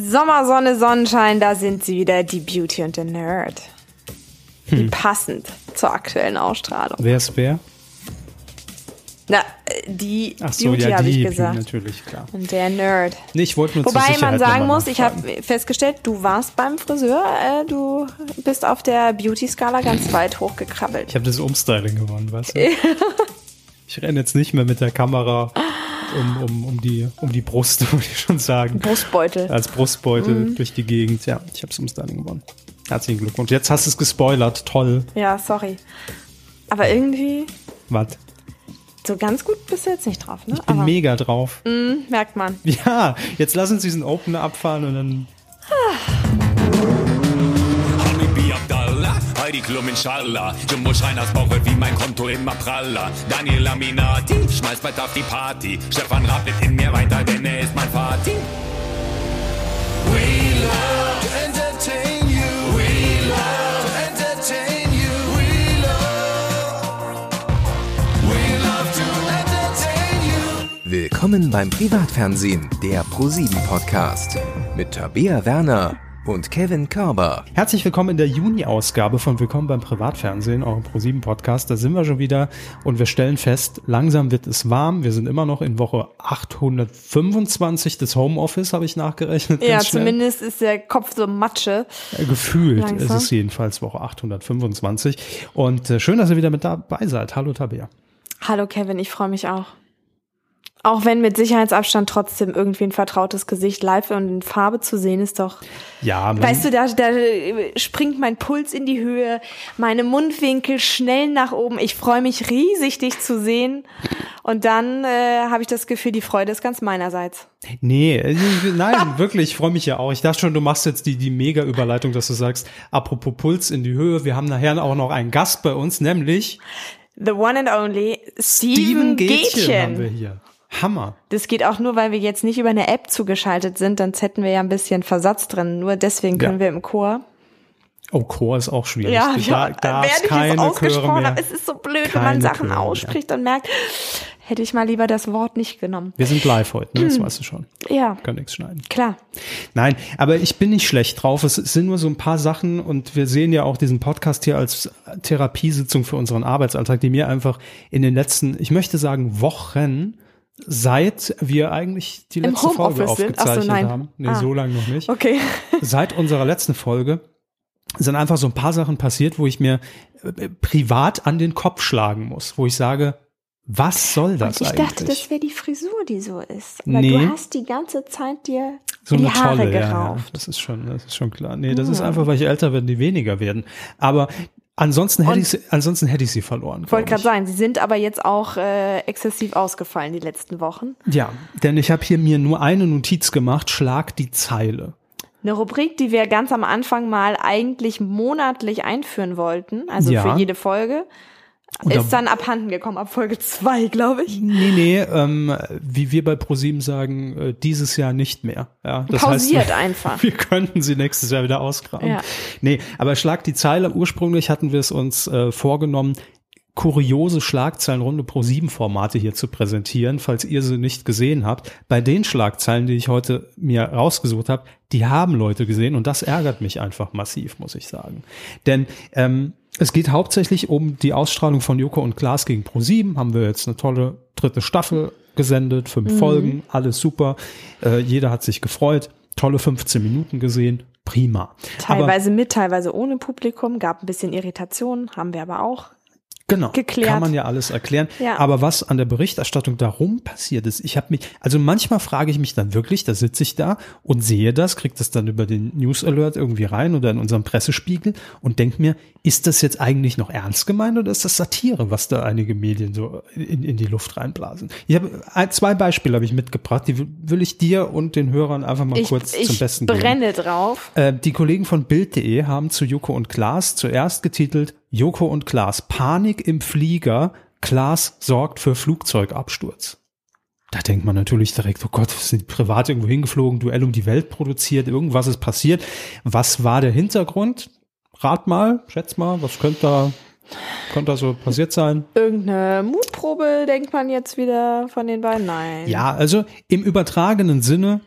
Sommer, Sonne, Sonnenschein, da sind sie wieder, die Beauty und der Nerd. Wie Hm. passend zur aktuellen Ausstrahlung. Wer ist wer? Na, die Ach so, Beauty ja, habe die, ich gesagt. natürlich, klar. Und der Nerd. Nee, ich wollte nur Wobei man sagen muss, ich habe festgestellt, du warst beim Friseur, äh, du bist auf der Beauty-Skala ganz weit hochgekrabbelt. Ich habe das Umstyling gewonnen, weißt du? ich renne jetzt nicht mehr mit der Kamera um, um, um, die, um die Brust, würde ich schon sagen. Brustbeutel. Als Brustbeutel Mhm. durch die Gegend. Ja, ich habe das Umstyling gewonnen. Herzlichen Glückwunsch. Jetzt hast du es gespoilert. Toll. Ja, sorry. Aber irgendwie, Was? so ganz gut bist du jetzt nicht drauf, ne? Ich bin Aber mega drauf. mh, merkt man. Ja, jetzt lass uns diesen Opener abfahren und dann. Habibi Heidi Klum inshallah. Jumbo Schreiners Bauch wird wie mein Konto immer praller. Daniel Aminati, schmeißt bald auf die Party. Stefan Raab in mir weiter, denn er ist mein Vati. We love to entertain you. We love. Willkommen beim Privatfernsehen, der ProSieben Podcast mit Tabea Werner und Kevin Körber. Herzlich willkommen in der Juni-Ausgabe von Willkommen beim Privatfernsehen, eurem Pro7-Podcast. Da sind wir schon wieder und wir stellen fest, langsam wird es warm. Wir sind immer noch in Woche 825 des Homeoffice, habe ich nachgerechnet. Ja, zumindest ist der Kopf so Matsche. Gefühlt Langsam. ist es jedenfalls Woche 825. Und äh, schön, dass ihr wieder mit dabei seid. Hallo Tabea. Hallo Kevin, ich freue mich auch. Auch wenn mit Sicherheitsabstand trotzdem irgendwie ein vertrautes Gesicht live und in Farbe zu sehen ist doch. Ja, Weißt du, da, da springt mein Puls in die Höhe, meine Mundwinkel schnell nach oben. Ich freue mich riesig, dich zu sehen. Und dann äh, habe ich das Gefühl, die Freude ist ganz meinerseits. Nee, äh, nein, wirklich, ich freue mich ja auch. Ich dachte schon, du machst jetzt die, die Mega-Überleitung, dass du sagst, apropos Puls in die Höhe, wir haben nachher auch noch einen Gast bei uns, nämlich The one and only Steven, Gätchen. haben wir hier. Hammer. Das geht auch nur, weil wir jetzt nicht über eine App zugeschaltet sind, sonst hätten wir ja ein bisschen Versatz drin. Nur deswegen können Ja. wir im Chor. Oh, Chor ist auch schwierig. Ja, da ja darf während ich keine es ausgesprochen habe, es ist so blöd, wenn man Keine Sachen Chöre ausspricht und merkt, hätte ich mal lieber das Wort nicht genommen. Wir sind live heute, ne? Das weißt du schon. Ja, Kann nichts schneiden. klar. Nein, aber ich bin nicht schlecht drauf. Es sind nur so ein paar Sachen und wir sehen ja auch diesen Podcast hier als Therapiesitzung für unseren Arbeitsalltag, die mir einfach in den letzten, ich möchte sagen, Wochen, seit wir eigentlich die Im letzte Folge so, aufgezeichnet nein. haben. Nee, Ah. so lange noch nicht. Okay. Seit unserer letzten Folge sind einfach so ein paar Sachen passiert, wo ich mir äh, privat an den Kopf schlagen muss, wo ich sage, was soll das ich eigentlich? dachte, das wäre die Frisur, die so ist. Weil Nee. du hast die ganze Zeit dir so die eine Haare tolle, ja, ja, gerauft. Ah. das ist schon, das ist schon klar. Nee, das ist einfach, weil ich älter werde, die weniger werden. Aber ansonsten hätte Und- ich, sie- ansonsten hätte ich sie verloren. Wollte gerade sagen, sie sind aber jetzt auch äh, exzessiv ausgefallen die letzten Wochen. Ja, denn ich habe hier mir nur eine Notiz gemacht, schlag die Zeile. Eine Rubrik, die wir ganz am Anfang mal eigentlich monatlich einführen wollten, also Ja. für jede Folge, ist dann abhanden gekommen, ab Folge zwei, glaube ich. Nee, nee, ähm, wie wir bei ProSieben sagen, äh, dieses Jahr nicht mehr. Ja, das Pausiert heißt, einfach. Wir könnten sie nächstes Jahr wieder ausgraben. Ja. Nee, aber schlag die Zeile. Ursprünglich hatten wir es uns äh, vorgenommen, kuriose Schlagzeilenrunde pro sieben Formate hier zu präsentieren, falls ihr sie nicht gesehen habt. Bei den Schlagzeilen, die ich heute mir rausgesucht habe, die haben Leute gesehen und das ärgert mich einfach massiv, muss ich sagen. Denn ähm, es geht hauptsächlich um die Ausstrahlung von Joko und Klaas gegen Pro7. Haben wir jetzt eine tolle dritte Staffel gesendet, fünf Mhm. Folgen, alles super. Äh, jeder hat sich gefreut. Tolle 15 Minuten gesehen. Prima. Aber, Teilweise mit, teilweise ohne Publikum, gab ein bisschen Irritation, haben wir aber auch. Genau, geklärt. kann man ja alles erklären. Ja. Aber was an der Berichterstattung darum passiert ist, ich habe mich, also manchmal frage ich mich dann wirklich, da sitze ich da und sehe das, kriege das dann über den News Alert irgendwie rein oder in unserem Pressespiegel und denke mir, ist das jetzt eigentlich noch ernst gemeint oder ist das Satire, was da einige Medien so in, in die Luft reinblasen? Ich habe zwei Beispiele habe ich mitgebracht, die will- ich dir und den Hörern einfach mal Ich, kurz zum ich Besten geben. brenne drauf. Äh, die Kollegen von Bild.de haben zu Joko und Klaas zuerst getitelt Joko und Klaas Panik im Flieger. Klaas sorgt für Flugzeugabsturz. Da denkt man natürlich direkt, oh Gott, sind privat irgendwo hingeflogen, Duell um die Welt produziert, irgendwas ist passiert. Was war der Hintergrund? Rat mal, schätz mal, was könnte da, könnte da so passiert sein? Irgendeine Mutprobe denkt man jetzt wieder von den beiden? Nein. Ja, also im übertragenen Sinne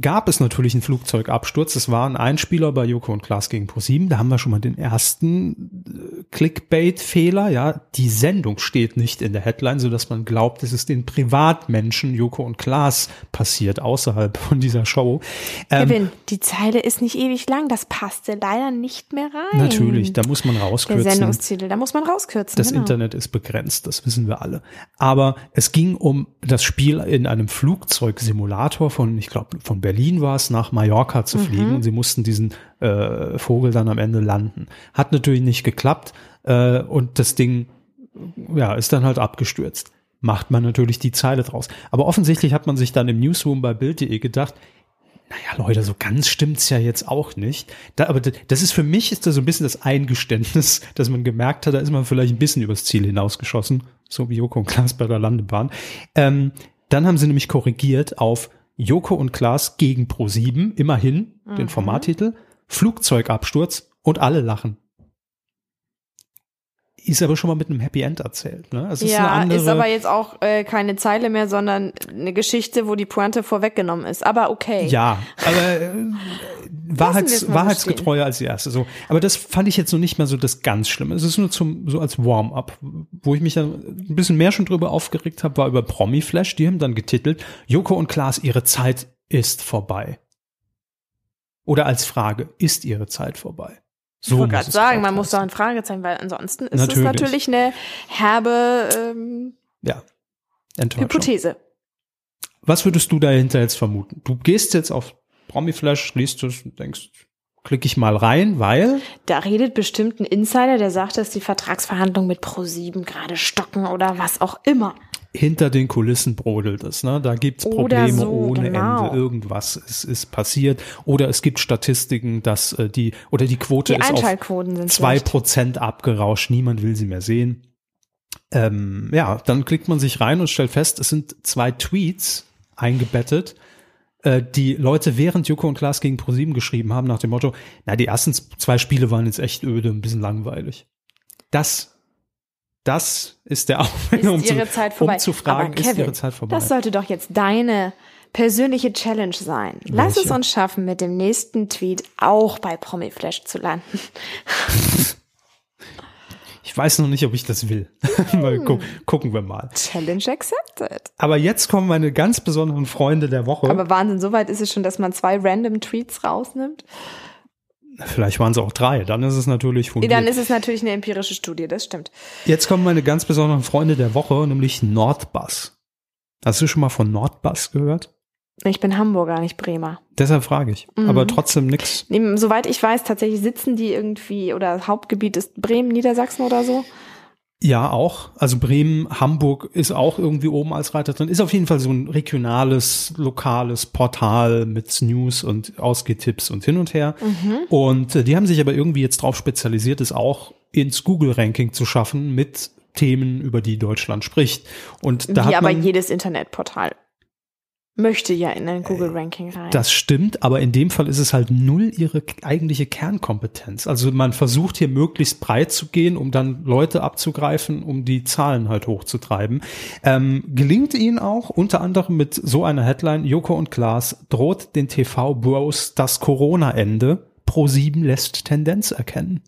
gab es natürlich einen Flugzeugabsturz. Es war ein Einspieler bei Joko und Klaas gegen ProSieben. Da haben wir schon mal den ersten äh, Clickbait-Fehler. Ja, die Sendung steht nicht in der Headline, so dass man glaubt, es ist den Privatmenschen Joko und Klaas passiert außerhalb von dieser Show. Ähm, Kevin, die Zeile ist nicht ewig lang. Das passte leider nicht mehr rein. natürlich, da muss man Der rauskürzen. Sendungstitel, da muss man rauskürzen. Das genau. Internet ist begrenzt, das wissen wir alle. Aber es ging um das Spiel in einem Flugzeugsimulator von, ich glaube, von Berlin war es, nach Mallorca zu fliegen und sie mussten diesen äh, Vogel dann am Ende landen. Hat natürlich nicht geklappt äh, und das Ding ja, ist dann halt abgestürzt. Macht man natürlich die Zeile draus. Aber offensichtlich hat man sich dann im Newsroom bei Bild.de gedacht, naja, Leute, so ganz stimmt's ja jetzt auch nicht. Da, aber das ist für mich ist das so ein bisschen das Eingeständnis, dass man gemerkt hat, da ist man vielleicht ein bisschen übers Ziel hinausgeschossen, so wie Joko und Klaas bei der Landebahn. Ähm, dann haben sie nämlich korrigiert auf Joko und Klaas gegen Pro7, immerhin den Formattitel, Flugzeugabsturz und alle lachen. Ist aber schon mal mit einem Happy End erzählt. Ne? Es ist eine ja, andere, ist aber jetzt auch äh, keine Zeile mehr, sondern eine Geschichte, wo die Pointe vorweggenommen ist. Aber okay. Ja, aber äh, Wahrheits, wahrheitsgetreuer als die erste. So, aber das fand ich jetzt so nicht mehr so das ganz Schlimme. Es ist nur zum so als Warm-up, wo ich mich dann ein bisschen mehr schon drüber aufgeregt habe, war über Promi Flash. Die haben dann getitelt: Joko und Klaas, ihre Zeit ist vorbei. Oder als Frage: Ist ihre Zeit vorbei? So ich wollte gerade sagen, man muss da ein Fragezeichen, weil ansonsten ist Natürlich. es natürlich eine herbe ähm, ja. Hypothese. Was würdest du dahinter jetzt vermuten? Du gehst jetzt auf Promi Flash, liest es und denkst, klicke ich mal rein, weil Da redet bestimmt ein Insider, der sagt, dass die Vertragsverhandlungen mit Pro7 gerade stocken oder was auch immer. Hinter den Kulissen brodelt es. Ne? Da gibt's Probleme so, ohne genau. Ende. Irgendwas ist, ist passiert. Oder es gibt Statistiken, dass äh, die oder die Quote Die ist auf zwei. Prozent abgerauscht. Niemand will sie mehr sehen. Ähm, ja, dann klickt man sich rein und stellt fest, es sind zwei Tweets eingebettet, äh, die Leute während Joko und Klaas gegen ProSieben geschrieben haben nach dem Motto, na, die ersten zwei Spiele waren jetzt echt öde, ein bisschen langweilig. Das das ist der Aufhänger, um, zu, Zeit vorbei. um zu fragen, Aber ist Kevin, ihre Zeit vorbei? Das sollte doch jetzt deine persönliche Challenge sein. Lass es uns schaffen, mit dem nächsten Tweet auch bei Promiflash zu landen. Ich weiß noch nicht, ob ich das will. mal gu gucken wir mal. Challenge accepted. Aber jetzt kommen meine ganz besonderen Freunde der Woche. Aber Wahnsinn, so weit ist es schon, dass man zwei random Tweets rausnimmt. Vielleicht waren es auch drei. Dann ist es natürlich fundiert. Dann ist es natürlich eine empirische Studie, das stimmt. Jetzt kommen meine ganz besonderen Freunde der Woche, nämlich Nordbus. Hast du schon mal von Nordbus gehört? Ich bin Hamburger, nicht Bremer. Deshalb frage ich. Mhm. Aber trotzdem nix. Nee, Soweit ich weiß, tatsächlich sitzen die irgendwie, oder Hauptgebiet ist Bremen, Niedersachsen oder so. Ja, auch. Also Bremen, Hamburg ist auch irgendwie oben als Reiter drin. Ist auf jeden Fall so ein regionales, lokales Portal mit News und Ausgehtipps und hin und her. Und äh, die haben sich aber irgendwie jetzt drauf spezialisiert, es auch ins Google-Ranking zu schaffen mit Themen, über die Deutschland spricht. Und da Wie hat aber man, jedes Internetportal möchte ja in ein Google-Ranking rein. Das stimmt, aber in dem Fall ist es halt null ihre eigentliche Kernkompetenz. Also man versucht hier möglichst breit zu gehen, um dann Leute abzugreifen, um die Zahlen halt hochzutreiben. Ähm, gelingt ihnen auch unter anderem mit so einer Headline, Joko und Klaas droht den TV-Bros das Corona-Ende. Pro7 lässt Tendenz erkennen.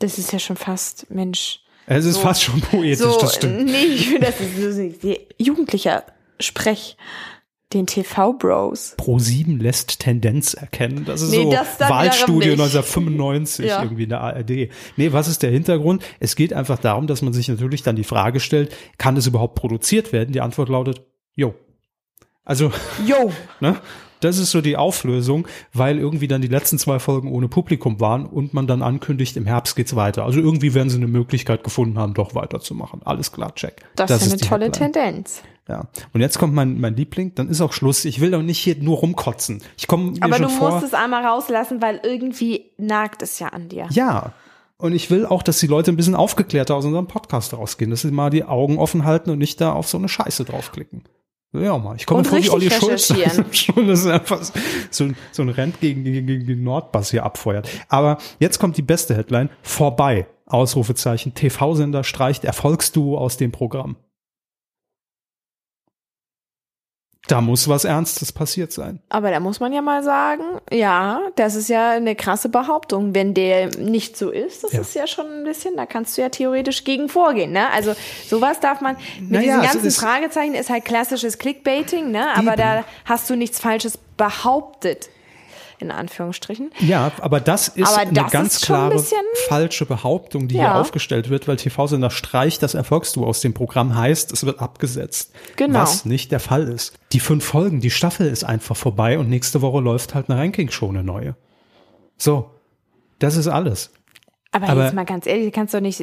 das ist ja schon fast, Mensch. Es ist So- fast schon poetisch, So, das stimmt. nee, ich finde, das ist so- jugendlicher Sprech. Den TV-Bros. Pro7 lässt Tendenz erkennen. Das ist Nee, so das nicht. 1995 Ja. irgendwie in der ARD. Nee, was ist der Hintergrund? Es geht einfach darum, dass man sich natürlich dann die Frage stellt, kann es überhaupt produziert werden? Die Antwort lautet, jo. Also, Yo. ne? Das ist so die Auflösung, weil irgendwie dann die letzten zwei Folgen ohne Publikum waren und man dann ankündigt, im Herbst geht's weiter. Also irgendwie werden sie eine Möglichkeit gefunden haben, doch weiterzumachen. Alles klar, check. Das, ist eine tolle Headline. Tendenz. Ja. Und jetzt kommt mein, mein Liebling, dann ist auch Schluss. Ich will doch nicht hier nur rumkotzen. Ich komme Aber schon du vor. musst es einmal rauslassen, weil irgendwie nagt es ja an dir. ja. Und ich will auch, dass die Leute ein bisschen aufgeklärter aus unserem Podcast rausgehen, dass sie mal die Augen offen halten und nicht da auf so eine Scheiße draufklicken. Ja, mal. Ich komme vor wie Olli Schulz. Schon, das ist einfach so, ein- so ein Rent gegen, gegen, gegen den Nordbass hier abfeuert. Aber jetzt kommt die beste Headline. Vorbei. Ausrufezeichen. TV-Sender streicht Erfolgsduo aus dem Programm. Da muss was Ernstes passiert sein. Aber da muss man ja mal sagen, ja, das ist ja eine krasse Behauptung. Wenn der nicht so ist, das Ja. ist ja schon ein bisschen, da kannst du ja theoretisch gegen vorgehen, ne? Also sowas darf man, mit Naja, diesen also ganzen es- Fragezeichen ist halt klassisches Clickbaiting, ne? Aber Eben. da hast du nichts Falsches behauptet, in Anführungsstrichen. Ja, aber das ist Aber eine das ganz ist ein klare bisschen- falsche Behauptung, die Ja. hier aufgestellt wird, weil TV-Sender streicht das Erfolgsduo aus dem Programm heißt, es wird abgesetzt. Genau. Was nicht der Fall ist. Die fünf Folgen, die Staffel ist einfach vorbei und nächste Woche läuft halt eine Ranking-Show, eine neue. So. Das ist alles. Aber, Aber- jetzt mal ganz ehrlich, du kannst doch nicht,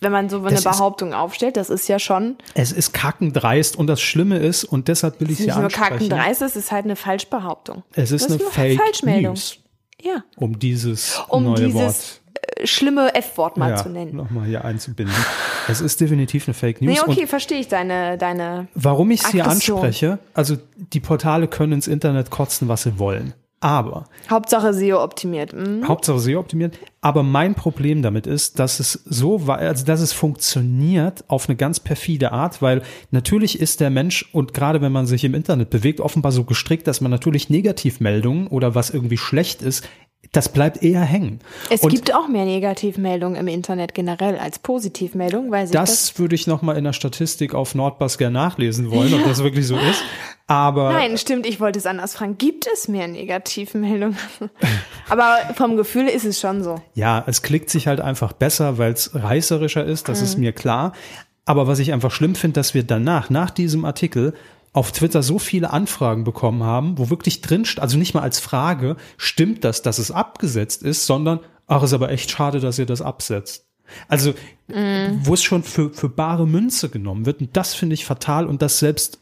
wenn man so eine Das ist- Behauptung aufstellt, das ist ja schon Es ist kackendreist und das Schlimme ist, und deshalb will ich es nicht hier nur ansprechen. kackendreist, es ist halt eine Falschbehauptung. Es ist eine nur Fake Falschmeldung. News, Ja. um dieses Um neue dieses Wort äh, schlimme F-Wort mal ja, zu nennen. nochmal hier einzubinden. Es ist definitiv eine Fake News. Nee, okay, verstehe ich deine, deine. Warum ich es hier anspreche, also die Portale können ins Internet kotzen, was sie wollen. Aber, Hauptsache SEO optimiert. Hm? Hauptsache SEO optimiert, aber mein Problem damit ist, dass es so war, also dass es funktioniert auf eine ganz perfide Art, weil natürlich ist der Mensch und gerade wenn man sich im Internet bewegt, offenbar so gestrickt, dass man natürlich Negativmeldungen oder was irgendwie schlecht ist, das bleibt eher hängen. Es und gibt auch mehr Negativmeldungen im Internet generell als Positivmeldungen, weil sich das, das würde ich nochmal in der Statistik auf Nordbus gerne nachlesen wollen, ob das wirklich so ist. Aber Nein, stimmt, ich wollte es anders fragen. Gibt es mehr Negativmeldungen? Aber vom Gefühl ist es schon so. Ja, es klickt sich halt einfach besser, weil es reißerischer ist, das Mhm. ist mir klar. Aber was ich einfach schlimm finde, dass wir danach, nach diesem Artikel, auf Twitter so viele Anfragen bekommen haben, wo wirklich drin, also nicht mal als Frage, stimmt das, dass es abgesetzt ist, sondern, ach, ist aber echt schade, dass ihr das absetzt. Also, Mhm. wo es schon für, für bare Münze genommen wird. Und das finde ich fatal und dass selbst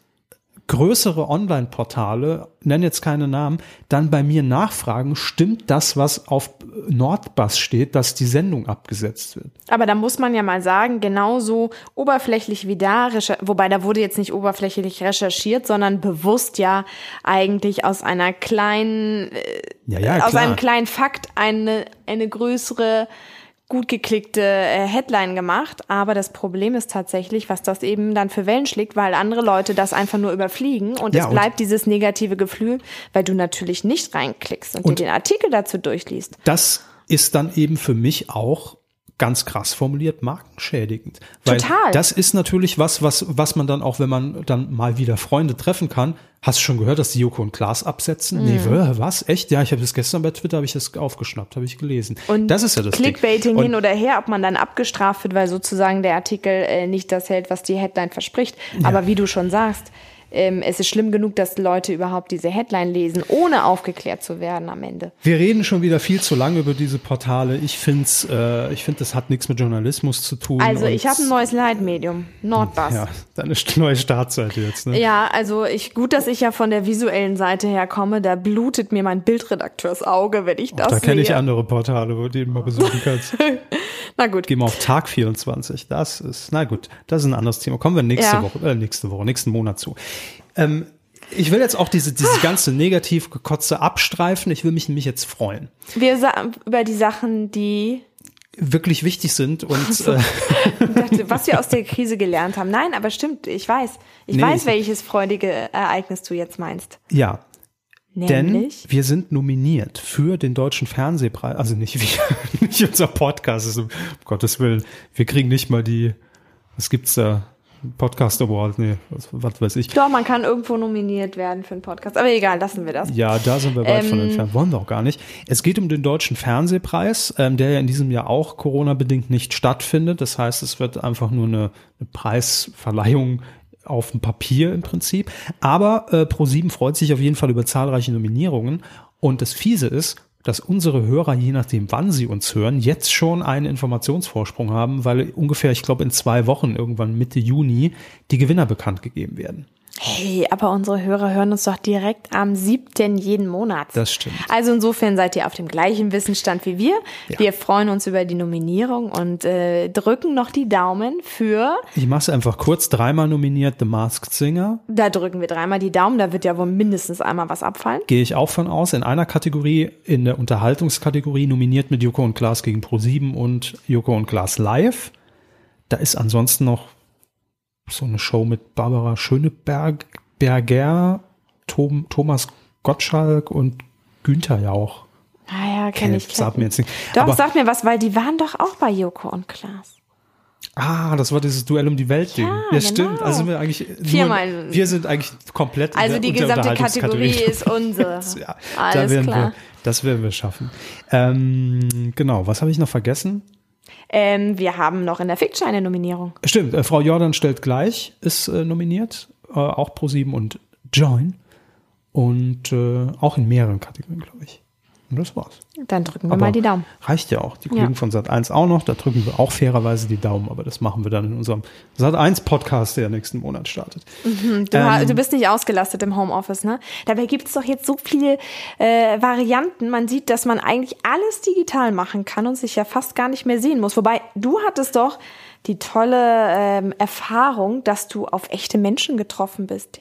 größere Online-Portale, nennen jetzt keine Namen, dann bei mir nachfragen, stimmt das, was auf Nordbus steht, dass die Sendung abgesetzt wird? Aber da muss man ja mal sagen, genauso oberflächlich wie da, wobei da wurde jetzt nicht oberflächlich recherchiert, sondern bewusst ja eigentlich aus einer kleinen, äh, Ja, ja, aus einem kleinen Fakt eine, eine größere, gut geklickte äh, Headline gemacht. Aber das Problem ist tatsächlich, was das eben dann für Wellen schlägt, weil andere Leute das einfach nur überfliegen und Ja, es und- bleibt dieses negative Gefühl, weil du natürlich nicht reinklickst und, Und- dir den Artikel dazu durchliest. Das ist dann eben für mich auch ganz krass formuliert markenschädigend. Weil Total. das ist natürlich was, was, was man dann auch, wenn man dann mal wieder Freunde treffen kann, hast du schon gehört, dass die Joko und Klaas absetzen? Nee, Mhm. was? Echt? Ja, ich habe das gestern bei Twitter, habe ich das aufgeschnappt, habe ich gelesen. Und das ist ja das Clickbaiting Ding. Hin oder her, ob man dann abgestraft wird, weil sozusagen der Artikel äh, nicht das hält, was die Headline verspricht. Aber wie du schon sagst, ähm, es ist schlimm genug, dass Leute überhaupt diese Headline lesen, ohne aufgeklärt zu werden am Ende. Wir reden schon wieder viel zu lange über diese Portale. Ich finde, äh, ich finde, das hat nichts mit Journalismus zu tun. Also ich habe ein neues Leitmedium, Nordbus. Ja, deine neue Startseite jetzt. Ne? Ja, also ich gut, dass ich ja von der visuellen Seite her komme. Da blutet mir mein Bildredakteursauge, wenn ich das da kenne ich sehe. andere Portale, wo du mal besuchen kannst. Na gut. Geh mal auf Tag 24. Das ist, na gut, das ist ein anderes Thema. Kommen wir nächste Ja. Woche, äh, nächste Woche, nächsten Monat zu. Ähm, ich will jetzt auch diese, Ah. diese ganze negativ gekotze abstreifen. Ich will mich nämlich jetzt freuen. Wir über die Sachen, die Wirklich wichtig sind und äh, Ich dachte, was wir aus der Krise gelernt haben. Nein, aber stimmt, ich weiß. Ich Nee, weiß, ich- welches freudige Ereignis du jetzt meinst. ja, denn Nämlich. wir sind nominiert für den deutschen Fernsehpreis. Also nicht wir, nicht unser Podcast, ist, um Gottes Willen. Wir kriegen nicht mal die, was gibt's da? Podcast Award, nee, was, was weiß ich. Doch, man kann irgendwo nominiert werden für einen Podcast. Aber egal, lassen wir das. Ja, da sind wir weit von Ähm, entfernt. Wollen wir auch gar nicht. Es geht um den Deutschen Fernsehpreis, ähm, der ja in diesem Jahr auch Corona-bedingt nicht stattfindet. Das heißt, es wird einfach nur eine, eine Preisverleihung auf dem Papier im Prinzip. Aber äh, Pro7 freut sich auf jeden Fall über zahlreiche Nominierungen. Und das Fiese ist, dass unsere Hörer, je nachdem, wann sie uns hören, jetzt schon einen Informationsvorsprung haben, weil ungefähr, ich glaube, in zwei Wochen, irgendwann Mitte Juni, die Gewinner bekannt gegeben werden. Hey, aber unsere Hörer hören uns doch direkt am 7. jeden Monat. Das stimmt. Also insofern seid ihr auf dem gleichen Wissensstand wie wir. Ja. Wir freuen uns über die Nominierung und äh, drücken noch die Daumen für, Ich mache es einfach kurz. Dreimal nominiert The Masked Singer. da drücken wir dreimal die Daumen, da wird ja wohl mindestens einmal was abfallen. Gehe ich auch von aus. In einer Kategorie, in der Unterhaltungskategorie, nominiert mit Joko und Klaas gegen Pro7 und Joko und Klaas live. Da ist ansonsten noch so eine Show mit Barbara Schöneberg, Berger, Tom, Thomas Gottschalk und Günther Jauch. Ah ja, kenne ich. Sagt mir jetzt nicht. Doch, Aber- sag mir was, weil die waren doch auch bei Joko und Klaas. Ah, das war dieses Duell um die Welt Ding. Ja, Ja, stimmt. genau. Also sind wir eigentlich nur, Viermal. wir sind eigentlich komplett Also die gesamte. Kategorie ist unsere. ja, Alles da werden klar. wir, das werden wir schaffen. Ähm, genau, was habe ich noch vergessen? Ähm, wir haben noch in der Fiction eine Nominierung. Stimmt, äh, Frau Jordan stellt gleich, ist äh, nominiert, äh, auch Pro7 und Join. Und äh, auch in mehreren Kategorien, glaube ich. Und das war's. Dann drücken wir mal die Daumen. Reicht ja auch. Die Kollegen Ja. von Sat1 auch noch. Da drücken wir auch fairerweise die Daumen, aber das machen wir dann in unserem Sat1-Podcast, der nächsten Monat startet. Du, ha- du bist nicht ausgelastet im Homeoffice, ne? Dabei gibt es doch jetzt so viele äh, Varianten. Man sieht, dass man eigentlich alles digital machen kann und sich ja fast gar nicht mehr sehen muss. Wobei, du hattest doch die tolle ähm, Erfahrung, dass du auf echte Menschen getroffen bist.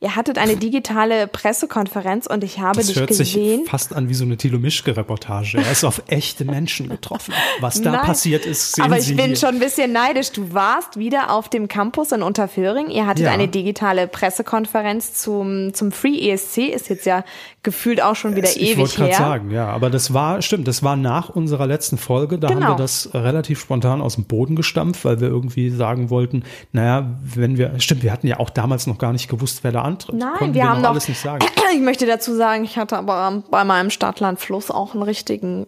Ihr hattet eine digitale Pressekonferenz und ich habe Das dich hört gesehen. sich fast an wie so eine Thilo Mischke-Reportage. Er ist auf echte Menschen getroffen. Was da Nein, passiert ist, sehen Aber ich Sie bin hier. schon ein bisschen neidisch. Du warst wieder auf dem Campus in Unterföhring. Ihr hattet Ja. eine digitale Pressekonferenz zum, zum Free ESC. Ist jetzt ja gefühlt auch schon wieder ich ewig wollte gerade sagen, ja, aber das war, stimmt, das war nach unserer letzten Folge. Da haben Genau. wir das relativ spontan aus dem Boden gestampft, weil wir irgendwie sagen wollten, naja, wenn wir, stimmt, wir hatten ja auch damals noch gar nicht gewusst, wer da antritt. Nein, Konnten wir haben noch alles nicht sagen. Ich möchte dazu sagen, ich hatte aber bei meinem Stadtlandfluss auch einen richtigen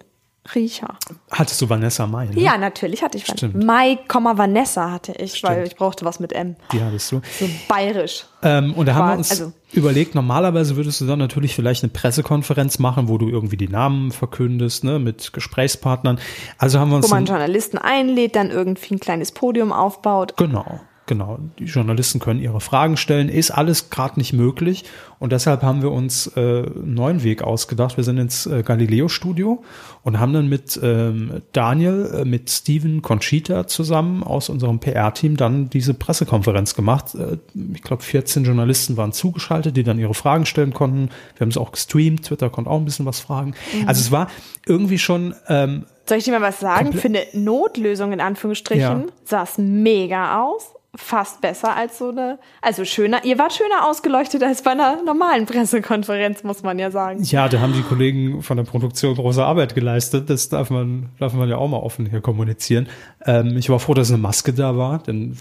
Riecher. Hattest du Vanessa Mai, ne? Ja, natürlich hatte ich Stimmt. Mai, Vanessa hatte ich, weil ich brauchte was mit M. Die hattest du. So bayerisch. Ähm, und da haben wir uns also- überlegt, normalerweise würdest du dann natürlich vielleicht eine Pressekonferenz machen, wo du irgendwie die Namen verkündest, ne, mit Gesprächspartnern. Also haben wir uns Wo man Journalisten einlädt, dann irgendwie ein kleines Podium aufbaut. Genau, genau. Die Journalisten können ihre Fragen stellen. Ist alles gerade nicht möglich. Und deshalb haben wir uns äh, einen neuen Weg ausgedacht. Wir sind ins äh, Galileo-Studio und haben dann mit ähm, Daniel, äh, mit Steven Conchita zusammen aus unserem PR-Team dann diese Pressekonferenz gemacht. Äh, ich glaube, 14 Journalisten waren zugeschaltet, die dann ihre Fragen stellen konnten. Wir haben es auch gestreamt. Twitter konnte auch ein bisschen was fragen. Also es war irgendwie schon ähm, Soll ich dir mal was sagen? Komple- Für eine Notlösung in Anführungsstrichen Ja. sah es mega aus. Fast besser als so eine, also schöner, ihr wart schöner ausgeleuchtet als bei einer normalen Pressekonferenz, muss man ja sagen. Ja, da haben die Kollegen von der Produktion große Arbeit geleistet. Das darf man, darf man ja auch mal offen hier kommunizieren. Ähm, ich war froh, dass eine Maske da war, denn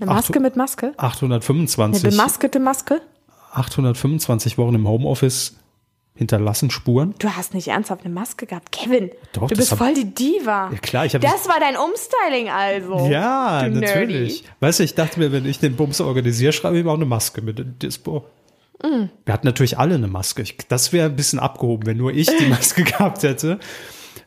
Eine Maske mit Maske? Eine 825, bemaskete Maske? 825 Wochen im Homeoffice hinterlassen Spuren. Du hast nicht ernsthaft eine Maske gehabt. Kevin, Doch, du bist hab- voll die Diva. Ja, klar, ich hab- Das war dein Umstyling also. Ja, du natürlich. Weißt du, ich dachte mir, wenn ich den Bums organisiere, schreibe ich mir auch eine Maske mit in Dispo. Mm. Wir hatten natürlich alle eine Maske. Ich, das wäre ein bisschen abgehoben, wenn nur ich die Maske gehabt hätte.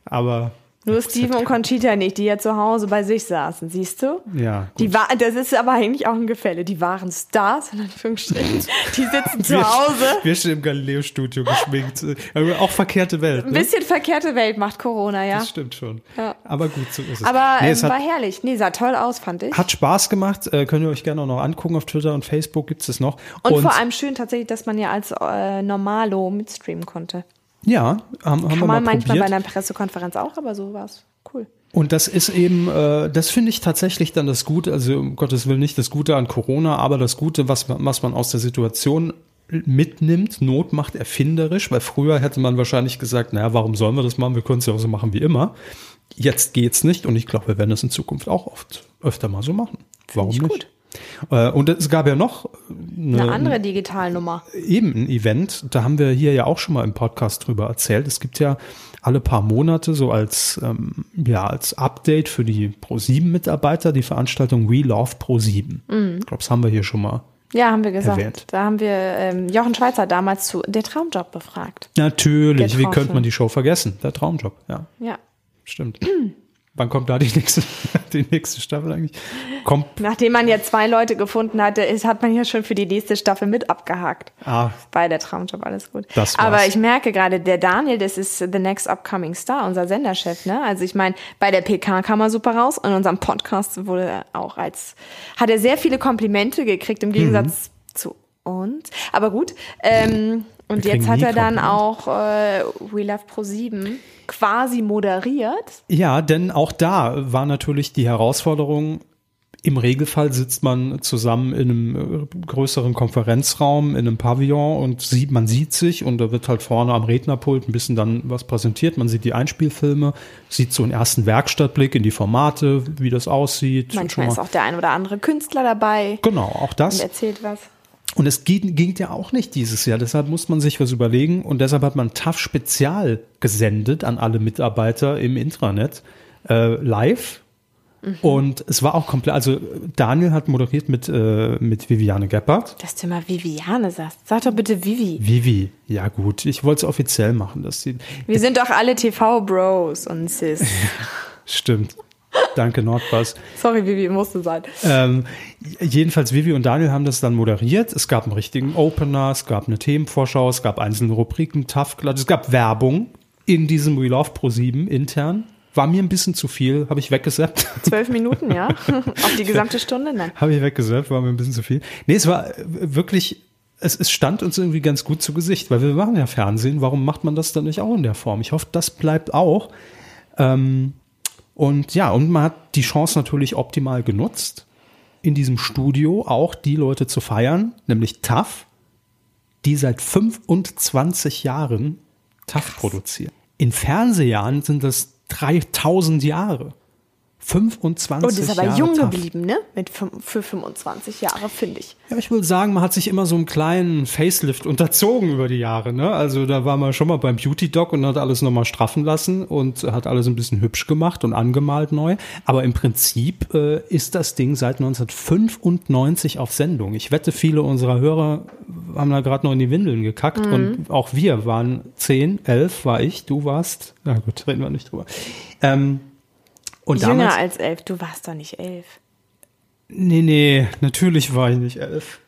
Aber Nur Steven und Conchita nicht, die ja zu Hause bei sich saßen, siehst du? ja, Die war, das ist aber eigentlich auch ein Gefälle. Die waren Stars, in Anführungsstrichen. Die sitzen zu Hause. Wir stehen im Galileo-Studio geschminkt. Äh, Auch verkehrte Welt. Ein Ne? bisschen verkehrte Welt macht Corona, ja. Das stimmt schon. Ja. Aber gut, so ist es. Aber nee, ähm, es hat, war herrlich. Nee, sah toll aus, fand ich. hat Spaß gemacht. Äh, könnt ihr euch gerne auch noch angucken. Auf Twitter und Facebook gibt es noch. und, vor allem schön tatsächlich, dass man ja als äh, Normalo mitstreamen konnte. Ja, haben, haben Kann wir man mal manchmal probiert. bei einer Pressekonferenz auch, aber so war's cool. Und das ist eben, äh, das finde ich tatsächlich dann das Gute, also um Gottes Willen nicht das Gute an Corona, aber das Gute, was, man- was man aus der Situation mitnimmt, Not macht erfinderisch, weil früher hätte man wahrscheinlich gesagt, naja, warum sollen wir das machen? Wir können es ja auch so machen wie immer. Jetzt geht's nicht und ich glaube, wir werden das in Zukunft auch oft öfter mal so machen. Warum ich nicht? gut. Äh, und es gab ja noch Eine andere Digitalnummer. eben ein Event, da haben wir hier ja auch schon mal im Podcast drüber erzählt. Es gibt ja alle paar Monate so als, ähm, ja, als Update für die Pro7-Mitarbeiter die Veranstaltung We Love Pro7. Mhm. Ich glaube, das haben wir hier schon mal. Ja, haben wir gesagt. Erwähnt. Da haben wir ähm, Jochen Schweizer damals zu Der Traumjob befragt. Natürlich, wie Getroffen. könnte man die Show vergessen? Der Traumjob, ja, Ja. stimmt. Wann kommt da die nächste, die nächste Staffel eigentlich? Kommt, Nachdem man ja zwei Leute gefunden hatte, ist, hat man ja schon für die nächste Staffel mit abgehakt. ah, Bei der Traumjob, alles gut. Das war's. Aber ich merke gerade, der Daniel, das ist the next upcoming star, unser Senderchef, ne? Also ich meine, bei der PK kam er super raus und in unserem Podcast wurde er auch als, hat er sehr viele Komplimente gekriegt im Gegensatz zu uns. Aber gut, ähm, und jetzt hat er dann auch äh, We Love Pro 7 quasi moderiert. Ja, denn auch da war natürlich die Herausforderung, Im Regelfall sitzt man zusammen in einem äh, größeren Konferenzraum, in einem Pavillon und sieht, man sieht sich und da wird halt vorne am Rednerpult ein bisschen dann was präsentiert. Man sieht die Einspielfilme, sieht so einen ersten Werkstattblick in die Formate, wie das aussieht. Manchmal ist auch der ein oder andere Künstler dabei Genau, auch und das. erzählt was. Und es ging, ging ja auch nicht dieses Jahr, deshalb muss man sich was überlegen und deshalb hat man TAF Spezial gesendet an alle Mitarbeiter im Intranet äh, live. Und es war auch komplett, also Daniel hat moderiert mit, äh, mit Viviane Geppert. Dass du mal Viviane sagst. Sag doch bitte Vivi. Vivi, ja gut, ich wollte es offiziell machen, dass sie, Wir sind doch alle TV-Bros und Sis. stimmt. Danke Nordpass. Sorry, Vivi, musste sein. Ähm, jedenfalls Vivi und Daniel haben das dann moderiert. Es gab einen richtigen Opener, es gab eine Themenvorschau, es gab einzelne Rubriken, tough, es gab Werbung in diesem We Love Pro 7 intern. War mir ein bisschen zu viel, habe ich weggesappt. Zwölf Minuten, ja? Auf die gesamte Stunde? Nein. habe ich weggesappt, war mir ein bisschen zu viel. Nee, es war äh, wirklich, es, es stand uns irgendwie ganz gut zu Gesicht, weil wir machen ja Fernsehen. Warum macht man das dann nicht auch in der Form? Ich hoffe, das bleibt auch. Ähm, und ja, und man hat die Chance natürlich optimal genutzt, in diesem Studio auch die Leute zu feiern, nämlich TAF, die seit 25 Jahren TAF produzieren. In Fernsehjahren sind das 3000 Jahre. 25 Und ist aber Jahre jung geblieben, ne? Mit für 25 Jahre, finde ich. Ja, ich will sagen, man hat sich immer so einen kleinen Facelift unterzogen über die Jahre. Ne? Also da war man schon mal beim Beauty Doc und hat alles nochmal straffen lassen und hat alles ein bisschen hübsch gemacht und angemalt neu. Aber im Prinzip äh, ist das Ding seit 1995 auf Sendung. Ich wette, viele unserer Hörer haben da gerade noch in die Windeln gekackt und auch wir waren 10, 11 war ich, du warst, na gut, reden wir nicht drüber. Ähm, und Jünger damals, als elf. Du warst doch nicht elf. nee, nee, natürlich war ich nicht elf.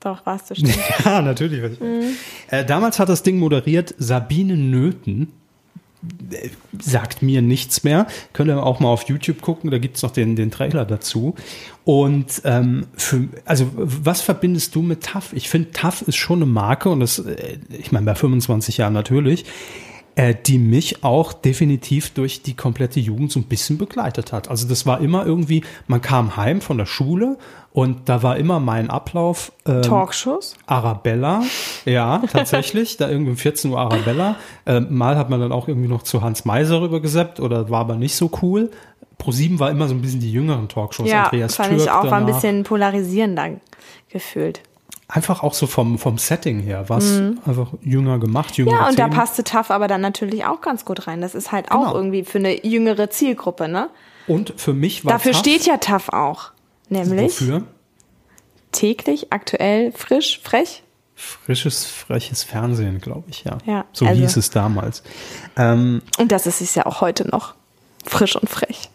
Doch, warst du stimmt. Ja, natürlich. weiß ich. Äh, damals hat das Ding moderiert Sabine Nöten. Äh, Sagt mir nichts mehr. Könnt ihr auch mal auf YouTube gucken, da gibt's noch den, den Trailer dazu. Und ähm, für, also was verbindest du mit TAF? Ich finde, TAF ist schon eine Marke und das, äh, ich meine, bei 25 Jahren natürlich, äh, die mich auch definitiv durch die komplette Jugend so ein bisschen begleitet hat. Also das war immer irgendwie, man kam heim von der Schule und da war immer mein Ablauf. ähm, Talkshows? Arabella, ja, tatsächlich, da irgendwie um 14 Uhr Arabella. Ähm, mal hat man dann auch irgendwie noch zu Hans Meiser rübergeseppt oder war aber nicht so cool. Pro7 war immer so ein bisschen die jüngeren Talkshows. Ja, Andreas fand Türk ich auch. War ein bisschen polarisierender gefühlt. Einfach auch so vom, vom Setting her, was einfach jünger gemacht, jüngere Mhm. Ja, und da passte TAF aber dann natürlich auch ganz gut rein. Das ist halt auch Genau. irgendwie für eine jüngere Zielgruppe, ne? Und für mich war Dafür TAF- steht ja TAF auch. Nämlich Wofür? täglich, aktuell, frisch, frech. Frisches, freches Fernsehen, glaube ich, ja. Ja, so also- hieß es damals. Ähm, Und das ist es ja auch heute noch. Frisch und frech.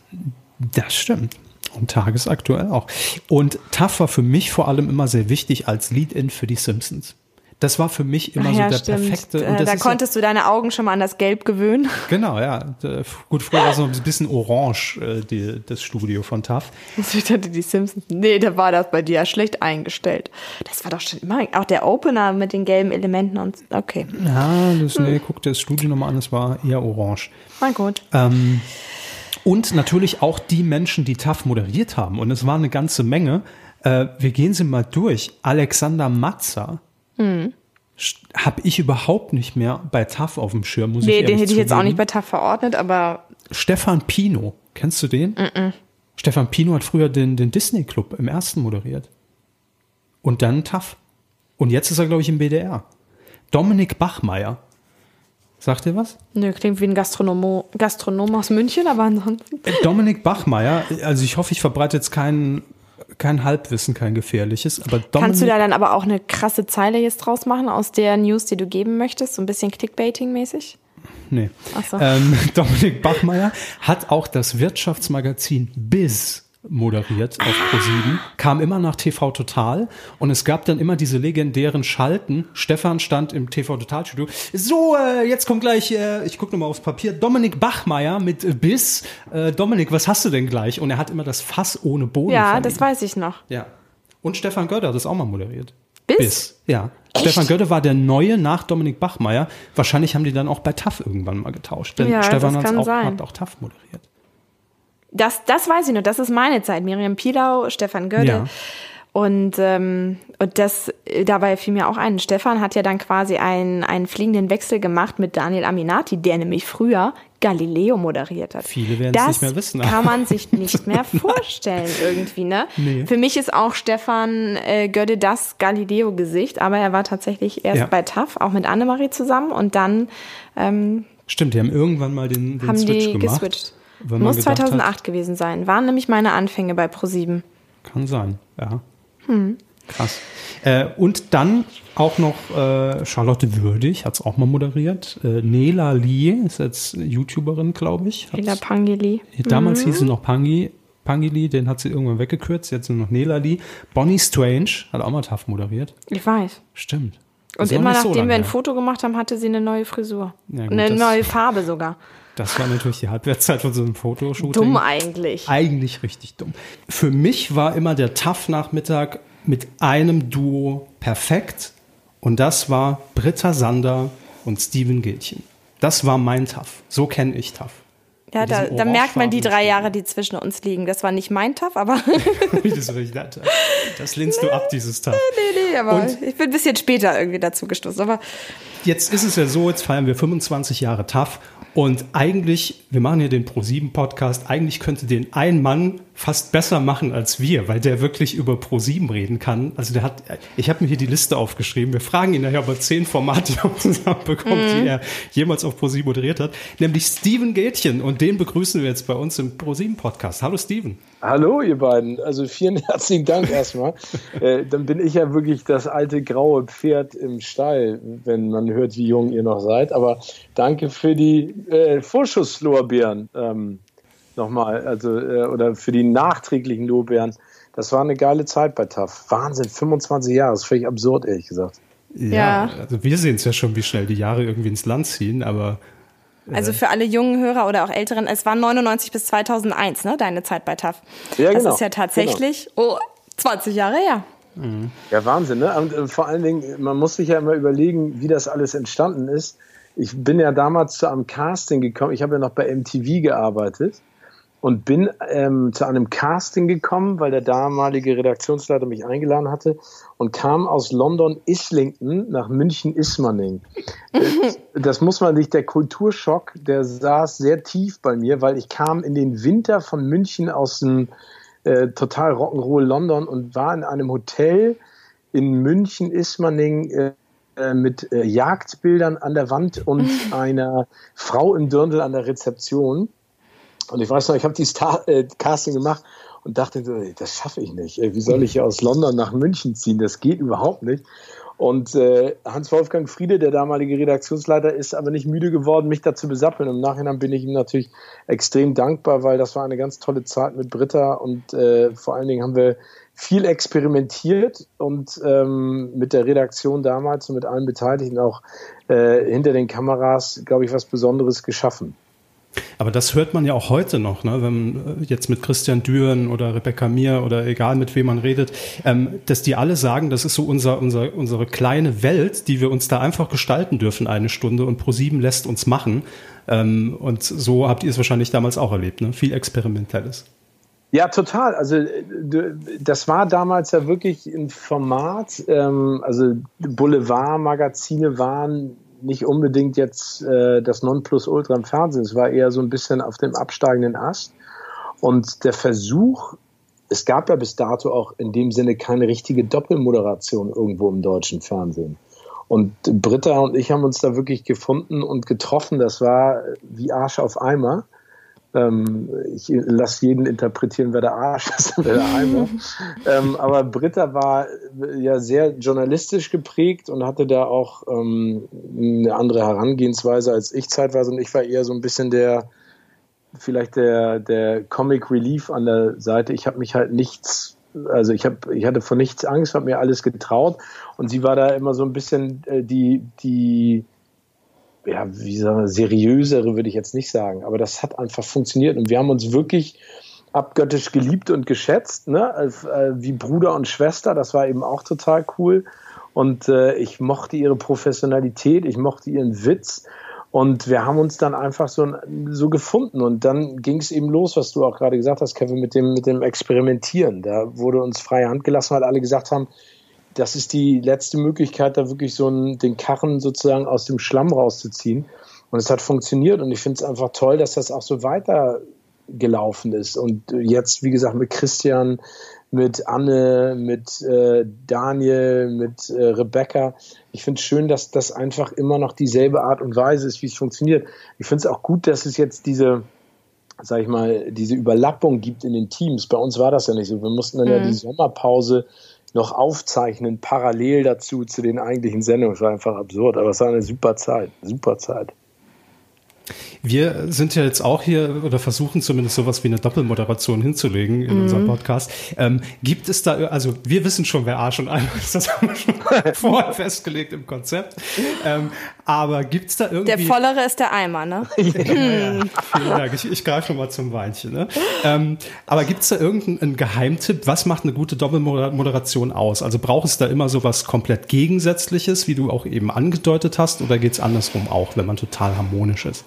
Das stimmt. Und tagesaktuell auch. Und TAF war für mich vor allem immer sehr wichtig als Lead-In für die Simpsons. Das war für mich immer so ja, der stimmt. perfekte. Äh, und das da ist ja- konntest du deine Augen schon mal an das Gelb gewöhnen. Genau, ja. Gut, früher war es noch ein bisschen orange, äh, die, das Studio von TAF. Ich dachte, die Simpsons. Nee, da war das bei dir ja schlecht eingestellt. Das war doch schon immer. Auch der Opener mit den gelben Elementen und. Okay. Ja, das, Hm. nee, guck dir das Studio nochmal an, es war eher orange. Na gut. Ähm, und natürlich auch die Menschen, die TAF moderiert haben. Und es war eine ganze Menge. Äh, wir gehen sie mal durch. Alexander Matzer Hm. habe ich überhaupt nicht mehr bei TAF auf dem Schirm, muss ich Nee, ehrlich den hätte ich jetzt auch nicht bei TAF verordnet, aber Stefan Pino, kennst du den? Stefan Pino hat früher den, den Disney Club im ersten moderiert. Und dann TAF. Und jetzt ist er, glaube ich, im BDR. Dominik Bachmeier. Sagt ihr was? nö, klingt wie ein Gastronomo, Gastronom aus München, aber ansonsten. Dominik Bachmeier, also ich hoffe, ich verbreite jetzt kein, kein Halbwissen, kein gefährliches, aber Dominik, Kannst du da dann aber auch eine krasse Zeile jetzt draus machen aus der News, die du geben möchtest? So ein bisschen Clickbaiting-mäßig? nee. Ach so. ähm, Dominik Bachmeier hat auch das Wirtschaftsmagazin Biz moderiert auf Pro7, kam immer nach TV Total und es gab dann immer diese legendären Schalten. Stefan stand im TV Total Studio. So, äh, jetzt kommt gleich, äh, ich gucke nochmal aufs Papier, Dominik Bachmeier mit Biz. Äh, Dominik, was hast du denn gleich? Und er hat immer das Fass ohne Boden. Ja, das weiß ich noch. Ja. Und Stefan Götter hat das auch mal moderiert. Bis? ja. Stefan Götte war der Neue nach Dominik Bachmeier. Wahrscheinlich haben die dann auch bei TAF irgendwann mal getauscht. Denn Ja, Stefan kann auch, sein. hat auch TAF moderiert. Das, das weiß ich noch, das ist meine Zeit. Miriam Pilau, Stefan Gödde. Ja. Und, ähm, und das, dabei fiel mir auch ein, Stefan hat ja dann quasi einen, einen fliegenden Wechsel gemacht mit Daniel Aminati, der nämlich früher Galileo moderiert hat. Viele werden es das nicht mehr wissen. kann man sich nicht mehr vorstellen irgendwie, ne? Nee. Für mich ist auch Stefan äh, Gödde das Galileo-Gesicht, aber er war tatsächlich erst Ja. bei TAF, auch mit Annemarie zusammen und dann ähm, Stimmt, die haben irgendwann mal den, den haben Switch die gemacht. geswitcht. Muss gedacht 2008 Hat, gewesen sein. Waren nämlich meine Anfänge bei Pro7. kann sein, ja. Hm. Krass. Äh, und dann auch noch äh, Charlotte Würdig, hat es auch mal moderiert. Äh, Nela Lee ist jetzt YouTuberin, glaube ich. Hat's- Ela Pangeli. Damals Mhm. hieß sie noch Pangi, Pangili, den hat sie irgendwann weggekürzt, jetzt nur noch Nela Lee. Bonnie Strange hat auch mal TAF moderiert. Ich weiß. Stimmt. Und immer so nachdem lange wir ein. Foto gemacht haben, hatte sie eine neue Frisur. Ja, gut, eine neue Farbe sogar. Das war natürlich die Halbwertszeit von so einem Fotoshooting. Dumm eigentlich. Eigentlich richtig dumm. Für mich war immer der TAF-Nachmittag mit einem Duo perfekt. Und das war Britta Sander und Steven Gilchen. Das war mein TAF. So kenne ich TAF. Ja, da, da merkt man die drei Jahre, die zwischen uns liegen. Das war nicht mein Taff, aber das, das, das lehnst du ab, dieses TAF. nee, aber Und- ich bin ein bisschen später irgendwie dazu gestoßen. Aber Jetzt ist es ja so, jetzt feiern wir 25 Jahre TAF und eigentlich, wir machen hier den Pro7 Podcast, eigentlich könnte den ein Mann fast besser machen als wir, weil der wirklich über Pro7 reden kann. Also der hat, ich habe mir hier die Liste aufgeschrieben. Wir fragen ihn nachher, ob er zehn Formate zusammenbekommt, die er jemals auf Pro7 moderiert hat, nämlich Steven Gätchen und den begrüßen wir jetzt bei uns im Pro7 Podcast. Hallo Steven. Hallo, ihr beiden. Also vielen herzlichen Dank erstmal. äh, dann bin ich ja wirklich das alte graue Pferd im Stall, wenn man hört, wie jung ihr noch seid. Aber danke für die äh, Vorschusslorbeeren ähm, nochmal, also äh, oder für die nachträglichen Lorbeeren. Das war eine geile Zeit bei TAF. Wahnsinn, 25 Jahre, das ist völlig absurd, ehrlich gesagt. Ja. also wir sehen es ja schon, wie schnell die Jahre irgendwie ins Land ziehen, aber also für alle jungen Hörer oder auch älteren, es war 99 bis 2001, ne, deine Zeit bei TAF. Ja, das genau, ist ja tatsächlich, oh, 20 Jahre her. Ja, Wahnsinn, ne? Und äh, vor allen Dingen, man muss sich ja immer überlegen, wie das alles entstanden ist. Ich bin ja damals zu einem Casting gekommen. Ich habe ja noch bei MTV gearbeitet und bin ähm, zu einem Casting gekommen, weil der damalige Redaktionsleiter mich eingeladen hatte und kam aus London Islington nach München Ismaning. Das, das muss man sich, der Kulturschock, der saß sehr tief bei mir, weil ich kam in den Winter von München aus dem äh, total Rock'n'Roll London und war in einem Hotel in München Ismaning äh, äh, mit äh, Jagdbildern an der Wand und einer Frau im Dirndl an der Rezeption. Und ich weiß noch, ich habe dieses Ta äh, Casting gemacht und dachte, das schaffe ich nicht. Ey, Wie soll ich aus London nach München ziehen? Das geht überhaupt nicht. Und äh, Hans-Wolfgang Friede, der damalige Redaktionsleiter, ist aber nicht müde geworden, mich da zu besappeln. Im Nachhinein bin ich ihm natürlich extrem dankbar, weil das war eine ganz tolle Zeit mit Britta und äh, vor allen Dingen haben wir viel experimentiert und ähm, mit der Redaktion damals und mit allen Beteiligten auch äh, hinter den Kameras, glaube ich, was Besonderes geschaffen. Aber das hört man ja auch heute noch, ne? wenn äh, jetzt mit Christian Düren oder Rebecca Mir oder egal mit wem man redet, ähm, dass die alle sagen, das ist so unser, unser, unsere kleine Welt, die wir uns da einfach gestalten dürfen eine Stunde und ProSieben lässt uns machen. Ähm, und so habt ihr es wahrscheinlich damals auch erlebt, ne? viel Experimentelles. Ja, total. Also äh, das war damals ja wirklich ein Format. Ähm, also Boulevardmagazine waren nicht unbedingt jetzt äh, das Nonplusultra im Fernsehen. Es war eher so ein bisschen auf dem absteigenden Ast. Und der Versuch, es gab ja bis dato auch in dem Sinne keine richtige Doppelmoderation irgendwo im deutschen Fernsehen. Und Britta und ich haben uns da wirklich gefunden und getroffen. Das war wie Arsch auf Eimer. Ähm, ich lasse jeden interpretieren, wer der Arsch ist wer der Eimer. ähm, aber Britta war ja sehr journalistisch geprägt und hatte da auch ähm, eine andere Herangehensweise als ich zeitweise. Und ich war eher so ein bisschen der, vielleicht der, der Comic Relief an der Seite. Ich habe mich halt nichts, also ich habe, ich hatte vor nichts Angst, habe mir alles getraut. Und sie war da immer so ein bisschen äh, die, die, ja, wie sagen wir, seriösere würde ich jetzt nicht sagen, aber das hat einfach funktioniert und wir haben uns wirklich abgöttisch geliebt und geschätzt, ne? Äh, wie Bruder und Schwester, das war eben auch total cool und äh, ich mochte ihre Professionalität, ich mochte ihren Witz Und wir haben uns dann einfach so, so gefunden. Und dann ging es eben los, was du auch gerade gesagt hast, Kevin, mit dem, mit dem Experimentieren. Da wurde uns freie Hand gelassen, weil alle gesagt haben, das ist die letzte Möglichkeit, da wirklich so einen, den Karren sozusagen aus dem Schlamm rauszuziehen. Und es hat funktioniert. Und ich finde es einfach toll, dass das auch so weitergelaufen ist. Und jetzt, wie gesagt, mit Christian, mit Anne, mit äh, Daniel, mit äh, Rebecca. Ich finde es schön, dass das einfach immer noch dieselbe Art und Weise ist, wie es funktioniert. Ich finde es auch gut, dass es jetzt diese, sag ich mal, diese Überlappung gibt in den Teams. Bei uns war das ja nicht so. Wir mussten dann mhm. ja die Sommerpause noch aufzeichnen, parallel dazu zu den eigentlichen Sendungen. Es war einfach absurd, aber es war eine super Zeit, super Zeit. Wir sind ja jetzt auch hier oder versuchen zumindest sowas wie eine Doppelmoderation hinzulegen in mhm. unserem Podcast. Ähm, gibt es da, also wir wissen schon, wer Arsch und Eimer ist, das haben wir schon vorher festgelegt im Konzept. Ähm, aber gibt es da irgendwie... Der vollere ist der Eimer, ne? ja, ja, vielen Dank. Ich, ich greife schon mal zum Weinchen. Ne? Ähm, aber gibt es da irgendeinen Geheimtipp? Was macht eine gute Doppelmoderation aus? Also braucht es da immer sowas komplett Gegensätzliches, wie du auch eben angedeutet hast, oder geht es andersrum auch, wenn man total harmonisch ist?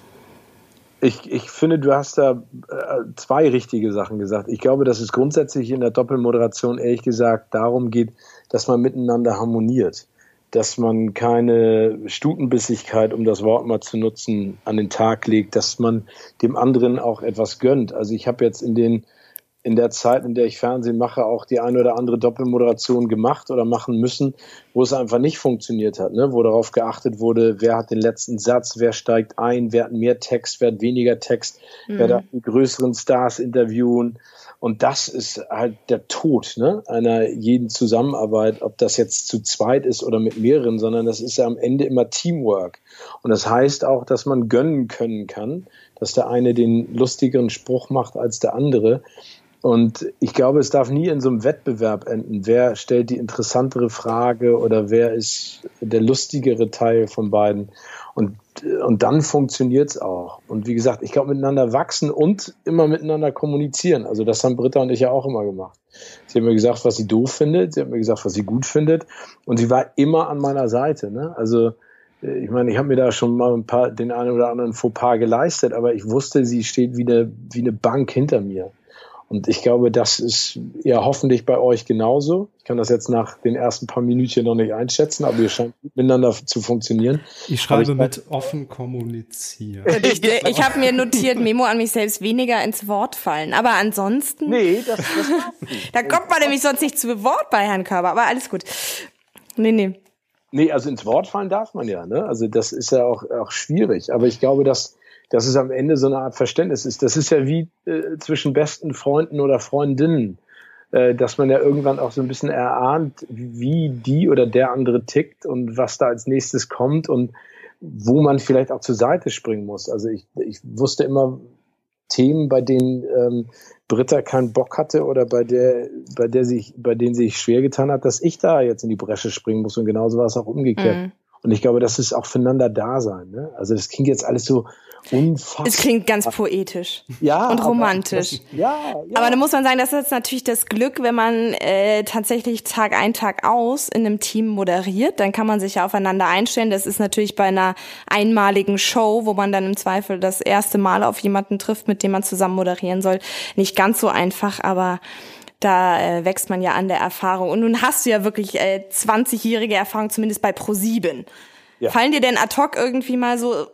Ich, ich finde, du hast da äh, zwei richtige Sachen gesagt. Ich glaube, dass es grundsätzlich in der Doppelmoderation ehrlich gesagt darum geht, dass man miteinander harmoniert. Dass man keine Stutenbissigkeit, um das Wort mal zu nutzen, an den Tag legt, dass man dem anderen auch etwas gönnt. Also ich habe jetzt in den in der Zeit, in der ich Fernsehen mache, auch die eine oder andere Doppelmoderation gemacht oder machen müssen, wo es einfach nicht funktioniert hat, ne? wo darauf geachtet wurde, wer hat den letzten Satz, wer steigt ein, wer hat mehr Text, wer hat weniger Text, mhm. wer darf die größeren Stars interviewen. Und das ist halt der Tod ne? einer jeden Zusammenarbeit, ob das jetzt zu zweit ist oder mit mehreren, sondern das ist ja am Ende immer Teamwork. Und das heißt auch, dass man gönnen können kann, dass der eine den lustigeren Spruch macht als der andere. Und ich glaube, es darf nie in so einem Wettbewerb enden. Wer stellt die interessantere Frage oder wer ist der lustigere Teil von beiden? Und, und dann funktioniert es auch. Und wie gesagt, ich glaube, miteinander wachsen und immer miteinander kommunizieren. Also das haben Britta und ich ja auch immer gemacht. Sie hat mir gesagt, was sie doof findet. Sie hat mir gesagt, was sie gut findet. Und sie war immer an meiner Seite. Ne? Also äh, ich meine, ich habe mir da schon mal ein paar, den einen oder anderen Fauxpas geleistet, aber ich wusste, sie steht wie eine, wie eine Bank hinter mir. Und ich glaube, das ist ja hoffentlich bei euch genauso. Ich kann das jetzt nach den ersten paar Minütchen noch nicht einschätzen, aber ihr scheint miteinander zu funktionieren. Ich schreibe ich mit offen kommunizieren. Ich, ich habe mir notiert, Memo an mich selbst weniger ins Wort fallen. Aber ansonsten. Nee, das, das Da kommt man nämlich sonst nicht zu Wort bei Herrn Körber, aber alles gut. Nee, nee. Nee, also ins Wort fallen darf man ja, ne? Also das ist ja auch, auch schwierig. Aber ich glaube, dass dass es am Ende so eine Art Verständnis ist. Das ist ja wie äh, zwischen besten Freunden oder Freundinnen, äh, dass man ja irgendwann auch so ein bisschen erahnt, wie die oder der andere tickt und was da als nächstes kommt und wo man vielleicht auch zur Seite springen muss. Also ich, ich wusste immer Themen, bei denen ähm, Britta keinen Bock hatte oder bei der, bei der sich, bei denen sie sich schwer getan hat, dass ich da jetzt in die Bresche springen muss und genauso war es auch umgekehrt. Mhm. Und ich glaube, das ist auch füreinander da sein. Ne? Also das klingt jetzt alles so unfassbar. Es klingt ganz poetisch ja, und romantisch. Das, ja, ja. Aber da muss man sagen, das ist natürlich das Glück, wenn man äh, tatsächlich Tag ein, Tag aus in einem Team moderiert, dann kann man sich ja aufeinander einstellen. Das ist natürlich bei einer einmaligen Show, wo man dann im Zweifel das erste Mal auf jemanden trifft, mit dem man zusammen moderieren soll, nicht ganz so einfach, aber da äh, wächst man ja an der Erfahrung. Und nun hast du ja wirklich äh, 20-jährige Erfahrung, zumindest bei Pro7. Ja. Fallen dir denn ad hoc irgendwie mal so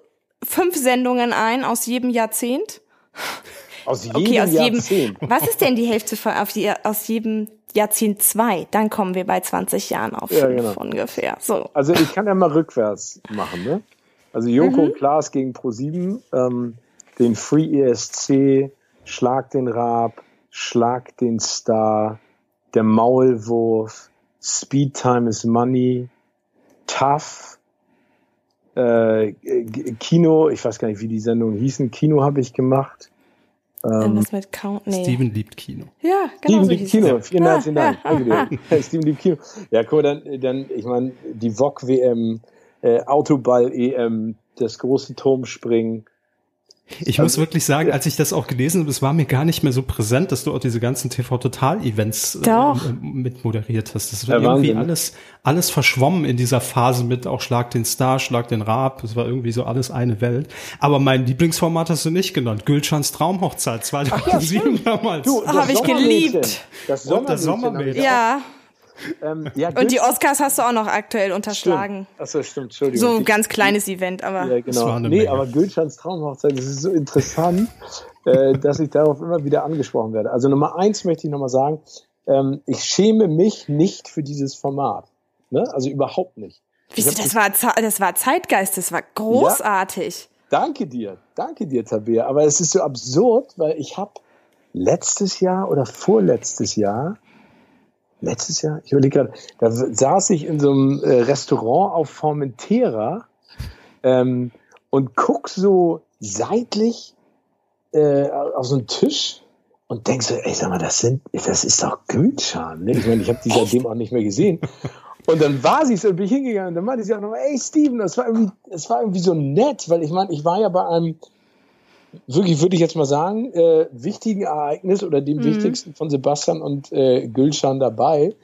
fünf Sendungen ein aus jedem Jahrzehnt? Aus jedem okay, aus Jahrzehnt. Jedem, was ist denn die Hälfte von, auf die, aus jedem Jahrzehnt zwei? Dann kommen wir bei 20 Jahren auf ja, fünf genau. ungefähr. So. Also ich kann ja mal rückwärts machen. Ne? Also Joko mhm. Klaas gegen Pro7, ähm, den Free ESC, Schlag den Raab, Schlag den Star, Der Maulwurf, Speed Time is Money, Tough, äh, Kino, ich weiß gar nicht, wie die Sendungen hießen, Kino habe ich gemacht. Ähm, das mit Count, nee. Steven liebt Kino. Ja, genau. Steven so liebt Kino. Vielen herzlichen Dank. Danke dir. Steven liebt Kino. Ja, guck mal, dann, dann ich meine, die VOG WM, äh, Autoball EM, das große Turmspringen, Ich muss wirklich sagen, als ich das auch gelesen habe, es war mir gar nicht mehr so präsent, dass du auch diese ganzen TV-Total-Events äh, mit moderiert hast. Das war ja, irgendwie alles, alles verschwommen in dieser Phase mit auch Schlag den Star, Schlag den Raab. Das war irgendwie so alles eine Welt. Aber mein Lieblingsformat hast du nicht genannt. Gülschans Traumhochzeit 2007 ja, damals. Du, habe ich geliebt. Das Sommermädchen. Das Sommermädchen. Ja. Ähm, ja, und die Oscars hast du auch noch aktuell unterschlagen. Achso, stimmt, Entschuldigung. So ein ganz kleines Event, aber. Ja, genau. Nee, Menge. aber Gülschans Traumhochzeit, das ist so interessant, äh, dass ich darauf immer wieder angesprochen werde. Also Nummer eins möchte ich nochmal sagen, ähm, ich schäme mich nicht für dieses Format. Ne? Also überhaupt nicht. Wisst ihr, das war, das war Zeitgeist, das war großartig. Ja, danke dir, danke dir, Tabea. Aber es ist so absurd, weil ich habe letztes Jahr oder vorletztes Jahr letztes Jahr, ich überlege gerade, da saß ich in so einem äh, Restaurant auf Formentera ähm, und guck so seitlich äh, auf so einen Tisch und denk so, ey, sag mal, das sind, das ist doch Gülschan. Ne? Ich meine, ich habe die seitdem auch nicht mehr gesehen. Und dann war sie so, bin ich hingegangen und dann meinte sie auch noch, ey Steven, das war irgendwie, das war irgendwie so nett, weil ich meine, ich war ja bei einem wirklich, würde ich jetzt mal sagen, äh, wichtigen Ereignis oder dem mhm. wichtigsten von Sebastian und äh, Gülschan dabei.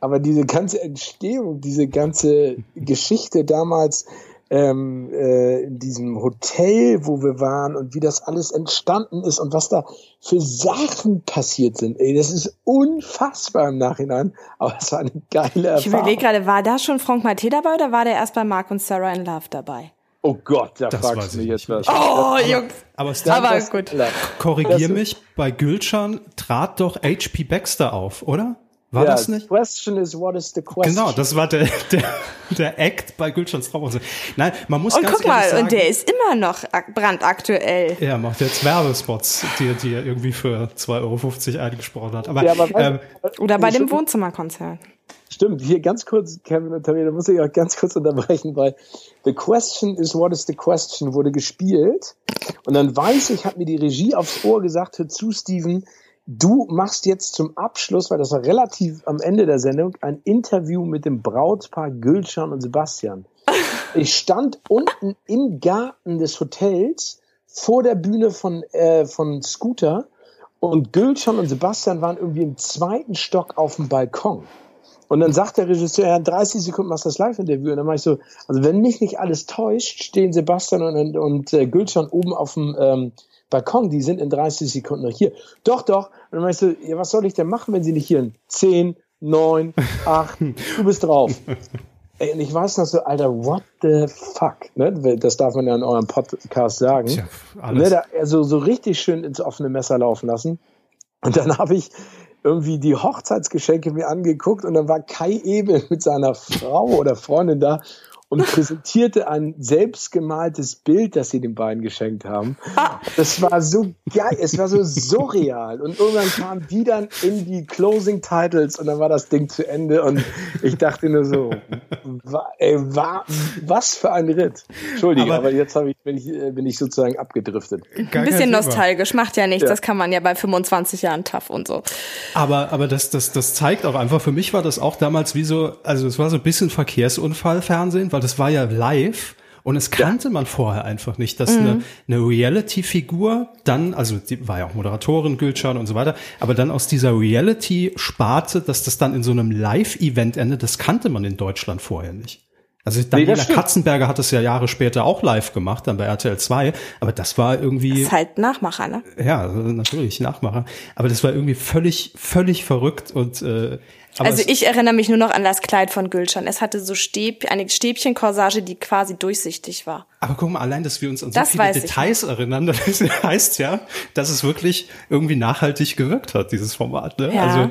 Aber diese ganze Entstehung, diese ganze Geschichte damals ähm, äh, in diesem Hotel, wo wir waren und wie das alles entstanden ist und was da für Sachen passiert sind, ey, das ist unfassbar im Nachhinein. Aber es war eine geile Erfahrung. Ich überlege gerade, war da schon Frank Maté dabei oder war der erst bei Mark und Sarah in Love dabei? Oh Gott, da das fragst du mich jetzt was. Oh, Jungs. Aber, aber, aber gut. Korrigier mich, bei Gülcan trat doch H.P. Baxter auf, oder? War ja, das nicht? Question is, what is the question? Genau, das war der, der, der Act bei Gülschans Traumhause. Nein, man muss und ganz guck mal, sagen, und der ist immer noch brandaktuell. Ja, macht jetzt Werbespots, die, die er irgendwie für 2,50 Euro eingesprochen hat. Aber, ja, aber ähm, Oder bei dem Wohnzimmerkonzert. Stimmt, hier ganz kurz, Kevin und Tamir, da muss ich auch ganz kurz unterbrechen, weil The Question is What is the Question wurde gespielt. Und dann weiß ich, hat mir die Regie aufs Ohr gesagt, hör zu, Steven, du machst jetzt zum Abschluss, weil das war relativ am Ende der Sendung, ein Interview mit dem Brautpaar Gülcan und Sebastian. Ich stand unten im Garten des Hotels vor der Bühne von, äh, von Scooter und Gülcan und Sebastian waren irgendwie im zweiten Stock auf dem Balkon. Und dann sagt der Regisseur, ja, 30 Sekunden machst du das Live-Interview. Und dann mache ich so, also wenn mich nicht alles täuscht, stehen Sebastian und, und äh, Gülcan oben auf dem ähm, Balkon, die sind in 30 Sekunden noch hier. Doch, doch. Und dann meinst du, ja, was soll ich denn machen, wenn sie nicht hier sind? 10, 9, 8, du bist drauf. Ey, und ich weiß noch so, Alter, what the fuck? Ne? Das darf man ja in eurem Podcast sagen. Tja, ne? da, also so richtig schön ins offene Messer laufen lassen. Und dann habe ich irgendwie die Hochzeitsgeschenke mir angeguckt und dann war Kai Ebel mit seiner Frau oder Freundin da und präsentierte ein selbstgemaltes Bild, das sie den beiden geschenkt haben. Das war so geil, es war so surreal. Und irgendwann kamen die dann in die Closing Titles und dann war das Ding zu Ende und ich dachte nur so, ey, war, was für ein Ritt. Entschuldige, aber, aber jetzt ich, bin, ich, äh, bin ich sozusagen abgedriftet. Ein bisschen nostalgisch, macht ja nichts, ja. das kann man ja bei 25 Jahren tough und so. Aber, aber das, das, das zeigt auch einfach, für mich war das auch damals wie so, also es war so ein bisschen Verkehrsunfallfernsehen, weil weil das war ja live und es kannte ja. man vorher einfach nicht, dass mhm. eine, eine Reality-Figur dann, also die war ja auch Moderatorin, Gülcan und so weiter, aber dann aus dieser Reality-Sparte, dass das dann in so einem Live-Event endet, das kannte man in Deutschland vorher nicht. Also Daniela nee, Katzenberger hat es ja Jahre später auch live gemacht, dann bei RTL 2, aber das war irgendwie. Das ist halt Nachmacher, ne? Ja, natürlich, Nachmacher. Aber das war irgendwie völlig, völlig verrückt und äh, also ich erinnere mich nur noch an das Kleid von Gülschan. Es hatte so Stäb, eine Stäbchenkorsage, die quasi durchsichtig war. Aber guck mal, allein, dass wir uns an so das viele Details erinnern, das heißt ja, dass es wirklich irgendwie nachhaltig gewirkt hat, dieses Format. Ne? Ja. Also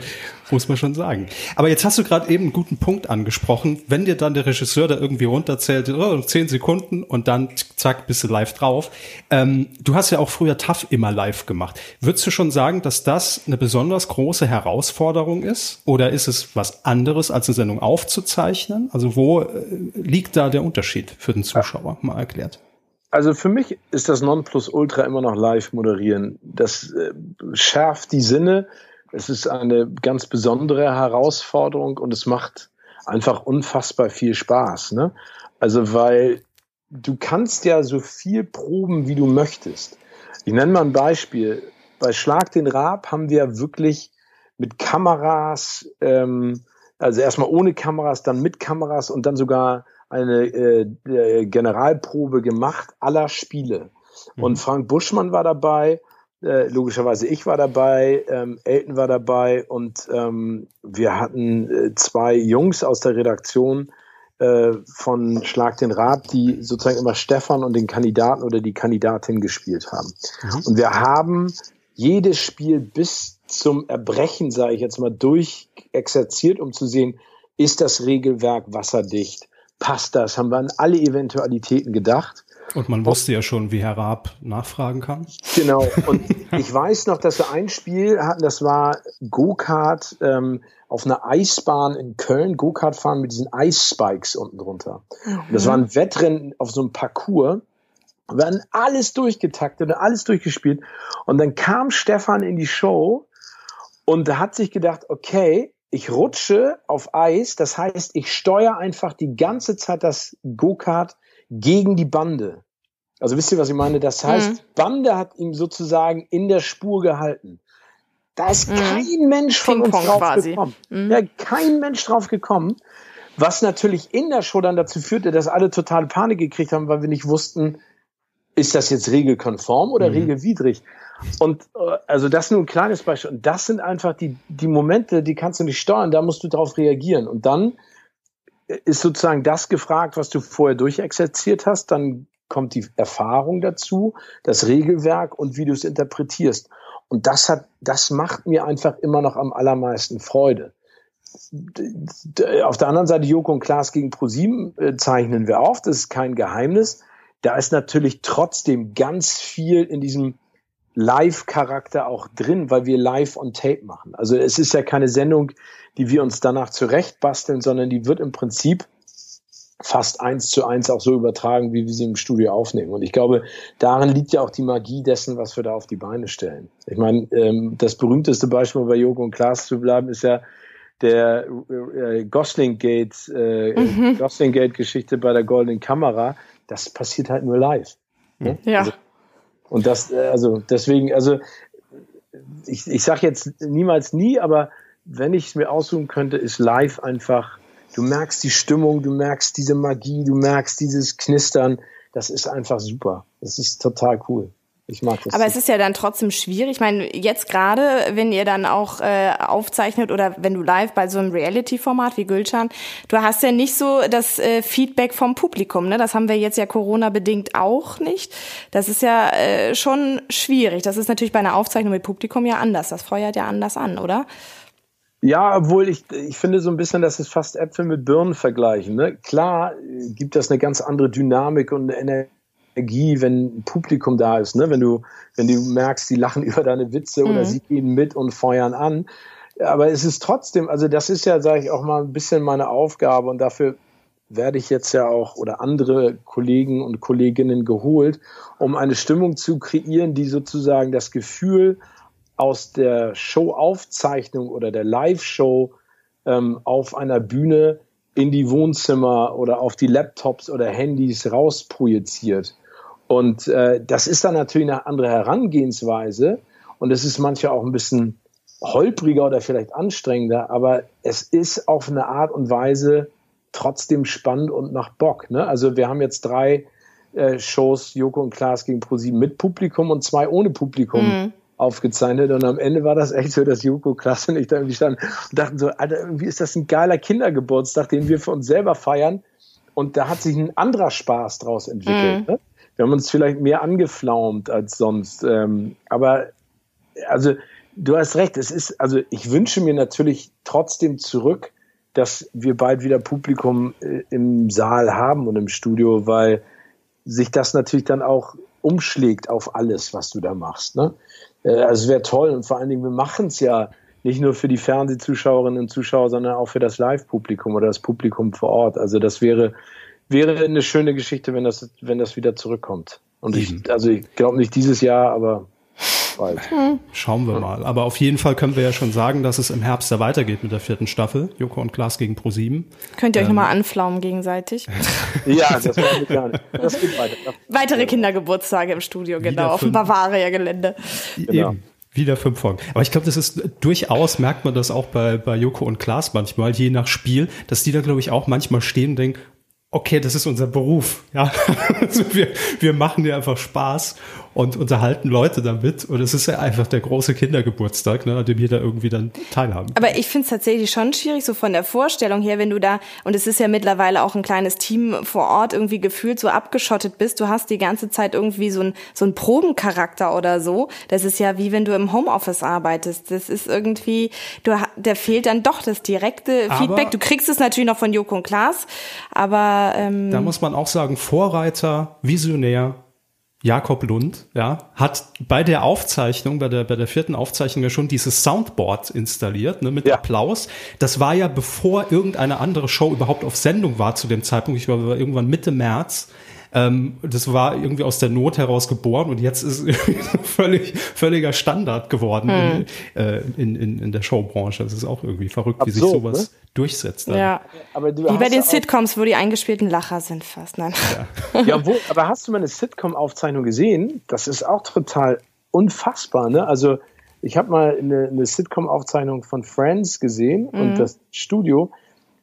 muss man schon sagen. Aber jetzt hast du gerade eben einen guten Punkt angesprochen. Wenn dir dann der Regisseur da irgendwie runterzählt, oh, zehn Sekunden und dann zack, bist du live drauf. Ähm, du hast ja auch früher TAF immer live gemacht. Würdest du schon sagen, dass das eine besonders große Herausforderung ist? Oder ist es was anderes, als eine Sendung aufzuzeichnen? Also wo äh, liegt da der Unterschied für den Zuschauer? Mal. Also für mich ist das Nonplusultra immer noch live moderieren. Das äh, schärft die Sinne. Es ist eine ganz besondere Herausforderung und es macht einfach unfassbar viel Spaß. Ne? Also weil du kannst ja so viel proben, wie du möchtest. Ich nenne mal ein Beispiel. Bei Schlag den Raab haben wir wirklich mit Kameras, ähm, also erstmal ohne Kameras, dann mit Kameras und dann sogar eine äh, äh Generalprobe gemacht aller Spiele. Mhm. Und Frank Buschmann war dabei, äh, logischerweise ich war dabei, ähm, Elton war dabei und ähm, wir hatten äh, zwei Jungs aus der Redaktion äh, von Schlag den Rab, die sozusagen immer Stefan und den Kandidaten oder die Kandidatin gespielt haben. Mhm. Und wir haben jedes Spiel bis zum Erbrechen, sage ich jetzt mal, durchexerziert, um zu sehen, ist das Regelwerk wasserdicht? Passt das? Haben wir an alle Eventualitäten gedacht? Und man wusste ja schon, wie Herr Raab nachfragen kann. Genau. Und ich weiß noch, dass wir ein Spiel hatten, das war Go-Kart ähm, auf einer Eisbahn in Köln. Go-Kart fahren mit diesen Eisspikes unten drunter. Mhm. Und das war ein Wettrennen auf so einem Parcours. Wir hatten alles durchgetaktet und alles durchgespielt. Und dann kam Stefan in die Show und hat sich gedacht, okay, ich rutsche auf Eis. Das heißt, ich steuere einfach die ganze Zeit das Go-Kart gegen die Bande. Also wisst ihr, was ich meine? Das heißt, mhm. Bande hat ihm sozusagen in der Spur gehalten. Da ist mhm. kein Mensch von uns drauf quasi. gekommen. Mhm. Ja, kein Mensch drauf gekommen. Was natürlich in der Show dann dazu führte, dass alle totale Panik gekriegt haben, weil wir nicht wussten, ist das jetzt regelkonform oder mhm. regelwidrig? Und äh, also das ist nur ein kleines Beispiel. Und das sind einfach die, die Momente, die kannst du nicht steuern, da musst du darauf reagieren. Und dann ist sozusagen das gefragt, was du vorher durchexerziert hast, dann kommt die Erfahrung dazu, das Regelwerk und wie du es interpretierst. Und das hat, das macht mir einfach immer noch am allermeisten Freude. Auf der anderen Seite Joko und Klaas gegen ProSieben äh, zeichnen wir auf, das ist kein Geheimnis. Da ist natürlich trotzdem ganz viel in diesem Live-Charakter auch drin, weil wir live on tape machen. Also es ist ja keine Sendung, die wir uns danach zurechtbasteln, sondern die wird im Prinzip fast eins zu eins auch so übertragen, wie wir sie im Studio aufnehmen. Und ich glaube, darin liegt ja auch die Magie dessen, was wir da auf die Beine stellen. Ich meine, ähm, das berühmteste Beispiel bei Joko und Klaas zu bleiben, ist ja der äh, Gosling Gate, äh, mhm. Gosling Gate Geschichte bei der Goldenen Kamera. Das passiert halt nur live. Ne? Ja. Also, und das, äh, also deswegen, also ich, ich sage jetzt niemals nie, aber wenn ich es mir aussuchen könnte, ist live einfach, du merkst die Stimmung, du merkst diese Magie, du merkst dieses Knistern. Das ist einfach super. Das ist total cool. Ich mag das. Aber es ist ja dann trotzdem schwierig. Ich meine, jetzt gerade, wenn ihr dann auch äh, aufzeichnet oder wenn du live bei so einem Reality-Format wie Gülcan, du hast ja nicht so das äh, Feedback vom Publikum. Ne? Das haben wir jetzt ja Corona-bedingt auch nicht. Das ist ja äh, schon schwierig. Das ist natürlich bei einer Aufzeichnung mit Publikum ja anders. Das feuert ja anders an, oder? Ja, obwohl ich, ich finde so ein bisschen, dass es fast Äpfel mit Birnen vergleichen. Ne? Klar äh, gibt das eine ganz andere Dynamik und Energie, wenn ein Publikum da ist. Ne? Wenn, du, wenn du merkst, die lachen über deine Witze mhm. oder sie gehen mit und feuern an. Aber es ist trotzdem, also das ist ja, sage ich auch mal, ein bisschen meine Aufgabe und dafür werde ich jetzt ja auch oder andere Kollegen und Kolleginnen geholt, um eine Stimmung zu kreieren, die sozusagen das Gefühl aus der Showaufzeichnung oder der Live-Show ähm, auf einer Bühne in die Wohnzimmer oder auf die Laptops oder Handys rausprojiziert. Und äh, das ist dann natürlich eine andere Herangehensweise und es ist manchmal auch ein bisschen holpriger oder vielleicht anstrengender, aber es ist auf eine Art und Weise trotzdem spannend und macht Bock. Ne? Also wir haben jetzt drei äh, Shows, Joko und Klaas gegen ProSieben mit Publikum und zwei ohne Publikum. Mhm aufgezeichnet und am Ende war das echt so, dass Joko klasse und ich da irgendwie stand und dachten so, Alter, irgendwie ist das ein geiler Kindergeburtstag, den wir für uns selber feiern und da hat sich ein anderer Spaß draus entwickelt. Mhm. Ne? Wir haben uns vielleicht mehr angeflaumt als sonst, ähm, aber also du hast recht, es ist, also ich wünsche mir natürlich trotzdem zurück, dass wir bald wieder Publikum äh, im Saal haben und im Studio, weil sich das natürlich dann auch umschlägt auf alles, was du da machst. Ne? Äh, also es wäre toll und vor allen Dingen, wir machen es ja nicht nur für die Fernsehzuschauerinnen und Zuschauer, sondern auch für das Live-Publikum oder das Publikum vor Ort. Also das wäre, wäre eine schöne Geschichte, wenn das, wenn das wieder zurückkommt. Und ich, also ich glaube nicht dieses Jahr, aber Greifswald. Schauen wir mal. Aber auf jeden Fall können wir ja schon sagen, dass es im Herbst ja weitergeht mit der vierten Staffel. Joko und Klaas gegen Pro7. Könnt ihr euch nochmal anflaumen gegenseitig? Ja, das war gar nicht. Das geht weiter. Weitere Kindergeburtstage im Studio, genau, Wieder auf dem. Bavaria-Gelände. Genau. Eben. Wieder fünf Folgen. Aber ich glaube, das ist durchaus, merkt man das auch bei, bei Joko und Klaas manchmal, je nach Spiel, dass die da, glaube ich, auch manchmal stehen und denken, okay, das ist unser Beruf. Ja, also wir, wir machen dir einfach Spaß und unterhalten Leute damit. Und es ist ja einfach der große Kindergeburtstag, ne, an dem jeder irgendwie dann teilhaben. Aber ich finde es tatsächlich schon schwierig, so von der Vorstellung her, wenn du da, und es ist ja mittlerweile auch ein kleines Team vor Ort irgendwie gefühlt so abgeschottet bist, du hast die ganze Zeit irgendwie so ein so ein Probencharakter oder so. Das ist ja wie wenn du im Homeoffice arbeitest. Das ist irgendwie, du, der fehlt dann doch das direkte Aber- Feedback. Du kriegst es natürlich noch von Joko und Klaas, aber ähm, Da muss man auch sagen, Vorreiter, Visionär, Jakob Lund, ja, hat bei der Aufzeichnung, bei der, bei der vierten Aufzeichnung ja schon dieses Soundboard installiert, ne, mit Ja. Applaus. Das war ja bevor irgendeine andere Show überhaupt auf Sendung war zu dem Zeitpunkt. Ich glaube, war irgendwann Mitte März. Ähm, das war irgendwie aus der Not heraus geboren und jetzt ist es irgendwie so völlig, völliger Standard geworden in, äh, in, in, in der Showbranche. Das ist auch irgendwie verrückt, wie sich Absurd, sowas durchsetzt. dann. ja. Aber du Wie bei den Sitcoms, wo die eingespielten Lacher sind fast. Nein. Ja, wo, aber hast du mal eine Sitcom-Aufzeichnung gesehen? Das ist auch total unfassbar. Ne? Also ich habe mal eine, eine Sitcom-Aufzeichnung von Friends gesehen und das Studio.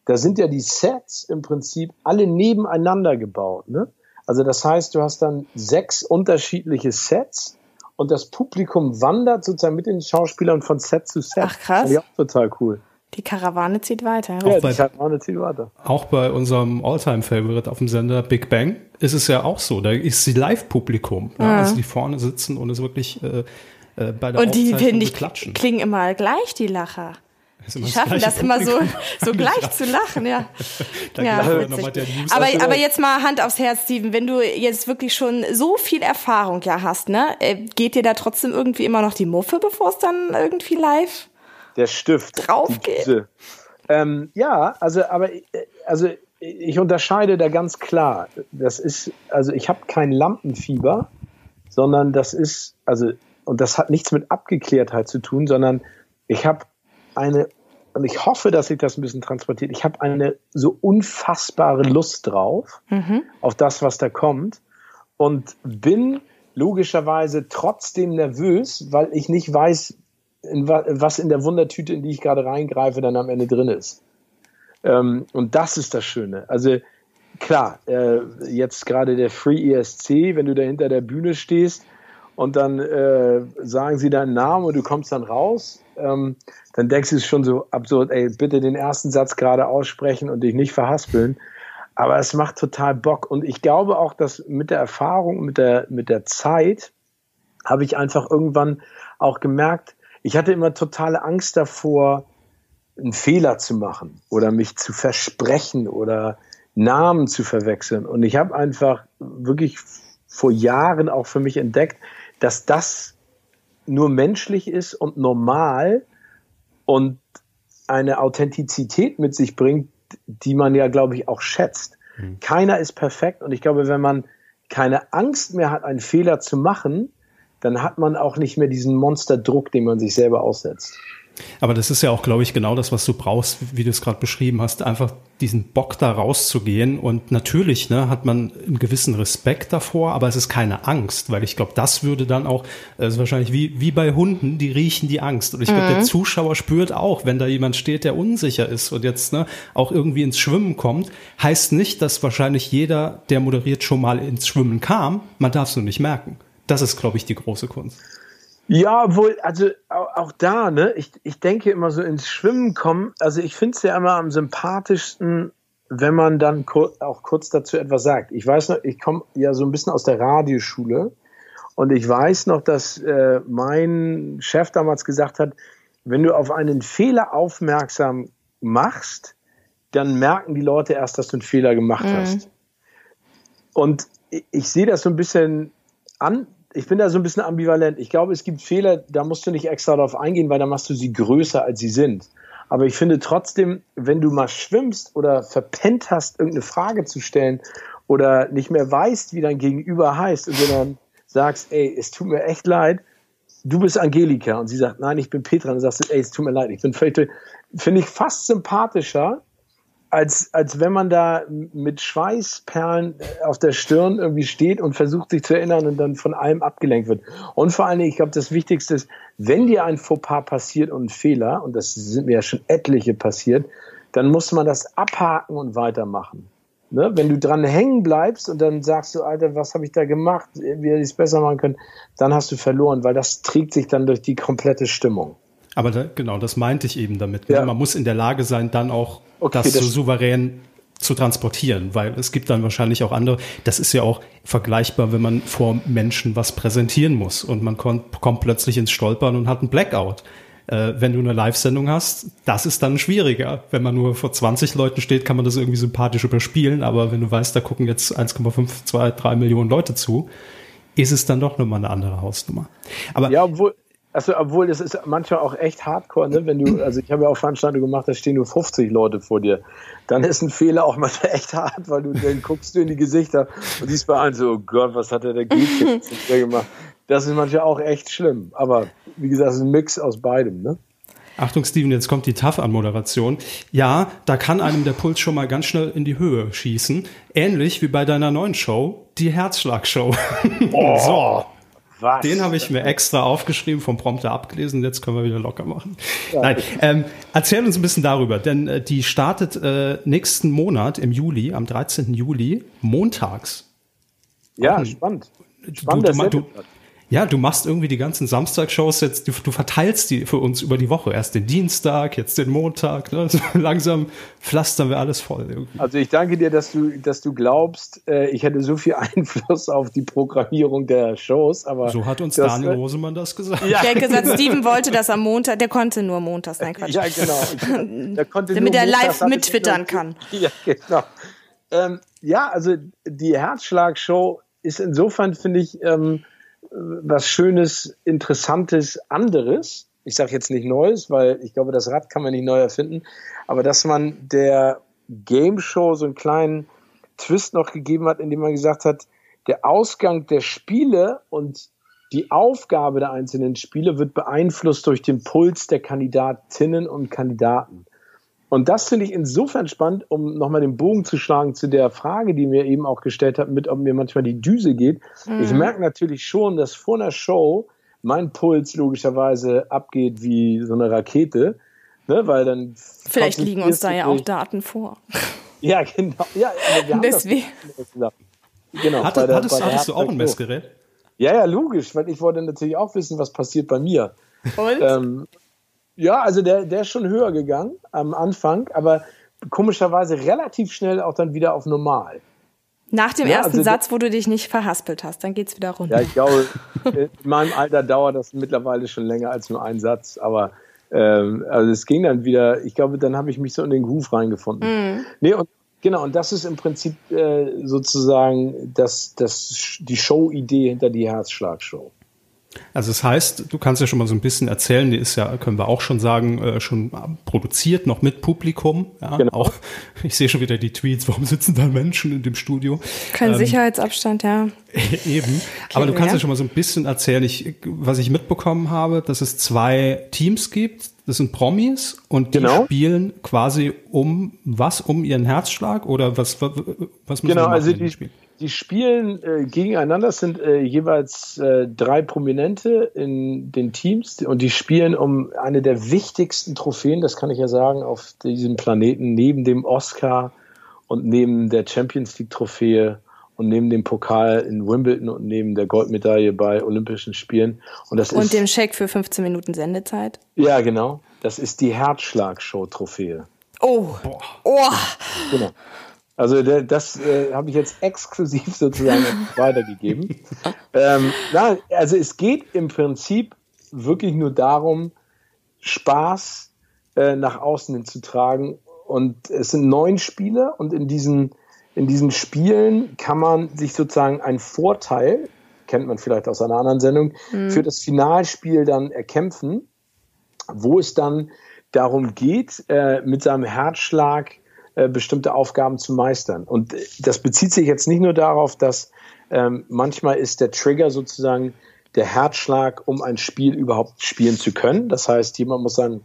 Da sind ja die Sets im Prinzip alle nebeneinander gebaut. Ne? Also das heißt, du hast dann sechs unterschiedliche Sets und das Publikum wandert sozusagen mit den Schauspielern von Set zu Set. Ach, krass. Auch total cool. Die Karawane zieht weiter. Ja, bei- die auch eine Zielwarte. Auch bei unserem Alltime-Favorite auf dem Sender Big Bang ist es ja auch so. Da ist die Live-Publikum. Ja, also die vorne sitzen und es wirklich äh, äh, bei der Und die, ich, beklatschen. klingen immer gleich, die Lacher. Die schaffen das immer so, so gleich zu lachen, ja. Ja, aber aber, jetzt mal Hand aufs Herz, Steven, wenn du jetzt wirklich schon so viel Erfahrung ja hast, ne, äh, geht dir da trotzdem irgendwie immer noch die Muffe, bevor es dann irgendwie live? Der Stift. Drauf geht. Ähm, ja, also, aber äh, also ich unterscheide da ganz klar. Das ist, also ich habe kein Lampenfieber, sondern das ist, also, und das hat nichts mit Abgeklärtheit zu tun, sondern ich habe eine, und ich hoffe, dass sich das ein bisschen transportiert, ich habe eine so unfassbare Lust drauf, auf das, was da kommt, und bin logischerweise trotzdem nervös, weil ich nicht weiß, in wa was in der Wundertüte, in die ich gerade reingreife, dann am Ende drin ist. Ähm, und das ist das Schöne. Also klar, äh, jetzt gerade der Free ESC, wenn du da hinter der Bühne stehst und dann äh, sagen sie deinen Namen und du kommst dann raus, ähm, dann denkst du es schon so absurd, ey, bitte den ersten Satz gerade aussprechen und dich nicht verhaspeln. Aber es macht total Bock. Und ich glaube auch, dass mit der Erfahrung, mit der, mit der Zeit, habe ich einfach irgendwann auch gemerkt, ich hatte immer totale Angst davor, einen Fehler zu machen oder mich zu versprechen oder Namen zu verwechseln. Und ich habe einfach wirklich vor Jahren auch für mich entdeckt, dass das nur menschlich ist und normal und eine Authentizität mit sich bringt, die man ja, glaube ich, auch schätzt. Keiner ist perfekt und ich glaube, wenn man keine Angst mehr hat, einen Fehler zu machen, dann hat man auch nicht mehr diesen Monsterdruck, den man sich selber aussetzt. Aber das ist ja auch, glaube ich, genau das, was du brauchst, wie du es gerade beschrieben hast, einfach diesen Bock da rauszugehen. Und natürlich ne, hat man einen gewissen Respekt davor, aber es ist keine Angst, weil ich glaube, das würde dann auch, das ist wahrscheinlich wie, wie bei Hunden, die riechen die Angst. Und ich glaube, der Zuschauer spürt auch, wenn da jemand steht, der unsicher ist und jetzt ne, auch irgendwie ins Schwimmen kommt, heißt nicht, dass wahrscheinlich jeder, der moderiert, schon mal ins Schwimmen kam. Man darf es nur nicht merken. Das ist, glaube ich, die große Kunst. Ja, wohl, also auch, da, ne, ich, ich denke immer so ins Schwimmen kommen. Also ich finde es ja immer am sympathischsten, wenn man dann kur auch kurz dazu etwas sagt. Ich weiß noch, ich komme ja so ein bisschen aus der Radioschule und ich weiß noch, dass äh, mein Chef damals gesagt hat, wenn du auf einen Fehler aufmerksam machst, dann merken die Leute erst, dass du einen Fehler gemacht hast. Und ich, ich sehe das so ein bisschen an, ich bin da so ein bisschen ambivalent. Ich glaube, es gibt Fehler, da musst du nicht extra darauf eingehen, weil da machst du sie größer, als sie sind. Aber ich finde trotzdem, wenn du mal schwimmst oder verpennt hast, irgendeine Frage zu stellen oder nicht mehr weißt, wie dein Gegenüber heißt und du dann sagst, ey, es tut mir echt leid, du bist Angelika und sie sagt, nein, ich bin Petra und du sagst, ey, es tut mir leid, ich bin völlig, finde ich fast sympathischer, als, als wenn man da mit Schweißperlen auf der Stirn irgendwie steht und versucht sich zu erinnern und dann von allem abgelenkt wird. Und vor allen Dingen, ich glaube, das Wichtigste ist, wenn dir ein Fauxpas passiert und ein Fehler, und das sind mir ja schon etliche passiert, dann muss man das abhaken und weitermachen. Ne? Wenn du dran hängen bleibst und dann sagst du, Alter, was habe ich da gemacht, wie hätte ich es besser machen können, dann hast du verloren, weil das trägt sich dann durch die komplette Stimmung. Aber da, genau, das meinte ich eben damit. Ja. Man muss in der Lage sein, dann auch okay, das, das so souverän zu transportieren, weil es gibt dann wahrscheinlich auch andere, das ist ja auch vergleichbar, wenn man vor Menschen was präsentieren muss und man kommt, kommt plötzlich ins Stolpern und hat einen Blackout. Äh, wenn du eine Live-Sendung hast, das ist dann schwieriger. Wenn man nur vor 20 Leuten steht, kann man das irgendwie sympathisch überspielen, aber wenn du weißt, da gucken jetzt 1,5, 2, 3 Millionen Leute zu, ist es dann doch nochmal eine andere Hausnummer. Aber ja, obwohl, also, obwohl das ist manchmal auch echt hardcore, ne? Wenn du, also ich habe ja auch Veranstaltungen gemacht, da stehen nur 50 Leute vor dir. Dann ist ein Fehler auch manchmal echt hart, weil du dann guckst du in die Gesichter und siehst bei allen so, oh Gott, was hat der da gemacht? Das ist manchmal auch echt schlimm. Aber wie gesagt, es ist ein Mix aus beidem, ne? Achtung, Steven, jetzt kommt die TAF-Anmoderation. Ja, da kann einem der Puls schon mal ganz schnell in die Höhe schießen. Ähnlich wie bei deiner neuen Show, die Herzschlagshow. Oh. so. Was? Den habe ich mir extra aufgeschrieben, vom Prompter abgelesen. Jetzt können wir wieder locker machen. Ja. Nein, ähm, erzähl uns ein bisschen darüber, denn äh, die startet äh, nächsten Monat im Juli, am 13. Juli, montags. Ja, spannend. Spannend, du, du, du, ja, du machst irgendwie die ganzen Samstagshows jetzt, du, du, verteilst die für uns über die Woche. Erst den Dienstag, jetzt den Montag. Ne? So langsam pflastern wir alles voll. Irgendwie. Also ich danke dir, dass du, dass du glaubst, äh, ich hätte so viel Einfluss auf die Programmierung der Shows. Aber so hat uns das, Daniel Rosemann das gesagt. Ja, der hat gesagt, Steven wollte das am Montag, der konnte nur montags. Nein, Quatsch. Ja, genau. Der konnte Damit er live mittwittern kann. Ja, genau. Ähm, ja, also die Herzschlag-Show ist insofern, finde ich, ähm, was Schönes, Interessantes, anderes. Ich sage jetzt nicht Neues, weil ich glaube, das Rad kann man nicht neu erfinden, aber dass man der Game Show so einen kleinen Twist noch gegeben hat, indem man gesagt hat, der Ausgang der Spiele und die Aufgabe der einzelnen Spiele wird beeinflusst durch den Puls der Kandidatinnen und Kandidaten. Und das finde ich insofern spannend, um nochmal den Bogen zu schlagen zu der Frage, die mir eben auch gestellt hat, mit ob mir manchmal die Düse geht. Mhm. Ich merke natürlich schon, dass vor einer Show mein Puls logischerweise abgeht wie so eine Rakete, ne, weil dann vielleicht liegen uns da ja auch Daten vor. Ja, genau. Ja, Deswegen. Genau, Hatte, der, hattest, hattest du auch ein Messgerät? Ja, ja, logisch, weil ich wollte natürlich auch wissen, was passiert bei mir. Und? Ähm, ja, also der, der ist schon höher gegangen am Anfang, aber komischerweise relativ schnell auch dann wieder auf normal. Nach dem ja, ersten also, Satz, wo du dich nicht verhaspelt hast, dann geht's wieder runter. Ja, ich glaube, in meinem Alter dauert das mittlerweile schon länger als nur ein Satz, aber ähm, also es ging dann wieder, ich glaube, dann habe ich mich so in den Groove reingefunden. Mm. Nee, und genau, und das ist im Prinzip äh, sozusagen das, das, die Show-Idee hinter die Herzschlagshow. Also das heißt, du kannst ja schon mal so ein bisschen erzählen, die ist ja, können wir auch schon sagen, äh, schon produziert, noch mit Publikum. Ja, genau. auch, ich sehe schon wieder die Tweets, warum sitzen da Menschen in dem Studio? Kein ähm, Sicherheitsabstand, ja. Eben. Okay, Aber du kannst ja. ja schon mal so ein bisschen erzählen, ich, was ich mitbekommen habe, dass es zwei Teams gibt. Das sind Promis und die genau. spielen quasi um was? Um ihren Herzschlag oder was, was, was müssen genau, also die, spielen? Die spielen äh, gegeneinander, es sind äh, jeweils äh, drei Prominente in den Teams und die spielen um eine der wichtigsten Trophäen, das kann ich ja sagen, auf diesem Planeten, neben dem Oscar und neben der Champions League Trophäe und neben dem Pokal in Wimbledon und neben der Goldmedaille bei Olympischen Spielen. Und, das und ist, dem Scheck für 15 Minuten Sendezeit. Ja, genau. Das ist die Herzschlag-Show-Trophäe. Oh. Oh. Genau. Also das äh, habe ich jetzt exklusiv sozusagen weitergegeben. Ähm, na, also es geht im Prinzip wirklich nur darum, Spaß äh, nach außen zu tragen. Und es sind neun Spiele und in diesen, in diesen Spielen kann man sich sozusagen einen Vorteil, kennt man vielleicht aus einer anderen Sendung, mhm. für das Finalspiel dann erkämpfen, wo es dann darum geht, äh, mit seinem Herzschlag äh, bestimmte Aufgaben zu meistern. Und das bezieht sich jetzt nicht nur darauf, dass ähm, manchmal ist der Trigger sozusagen der Herzschlag, um ein Spiel überhaupt spielen zu können. Das heißt, jemand muss seinen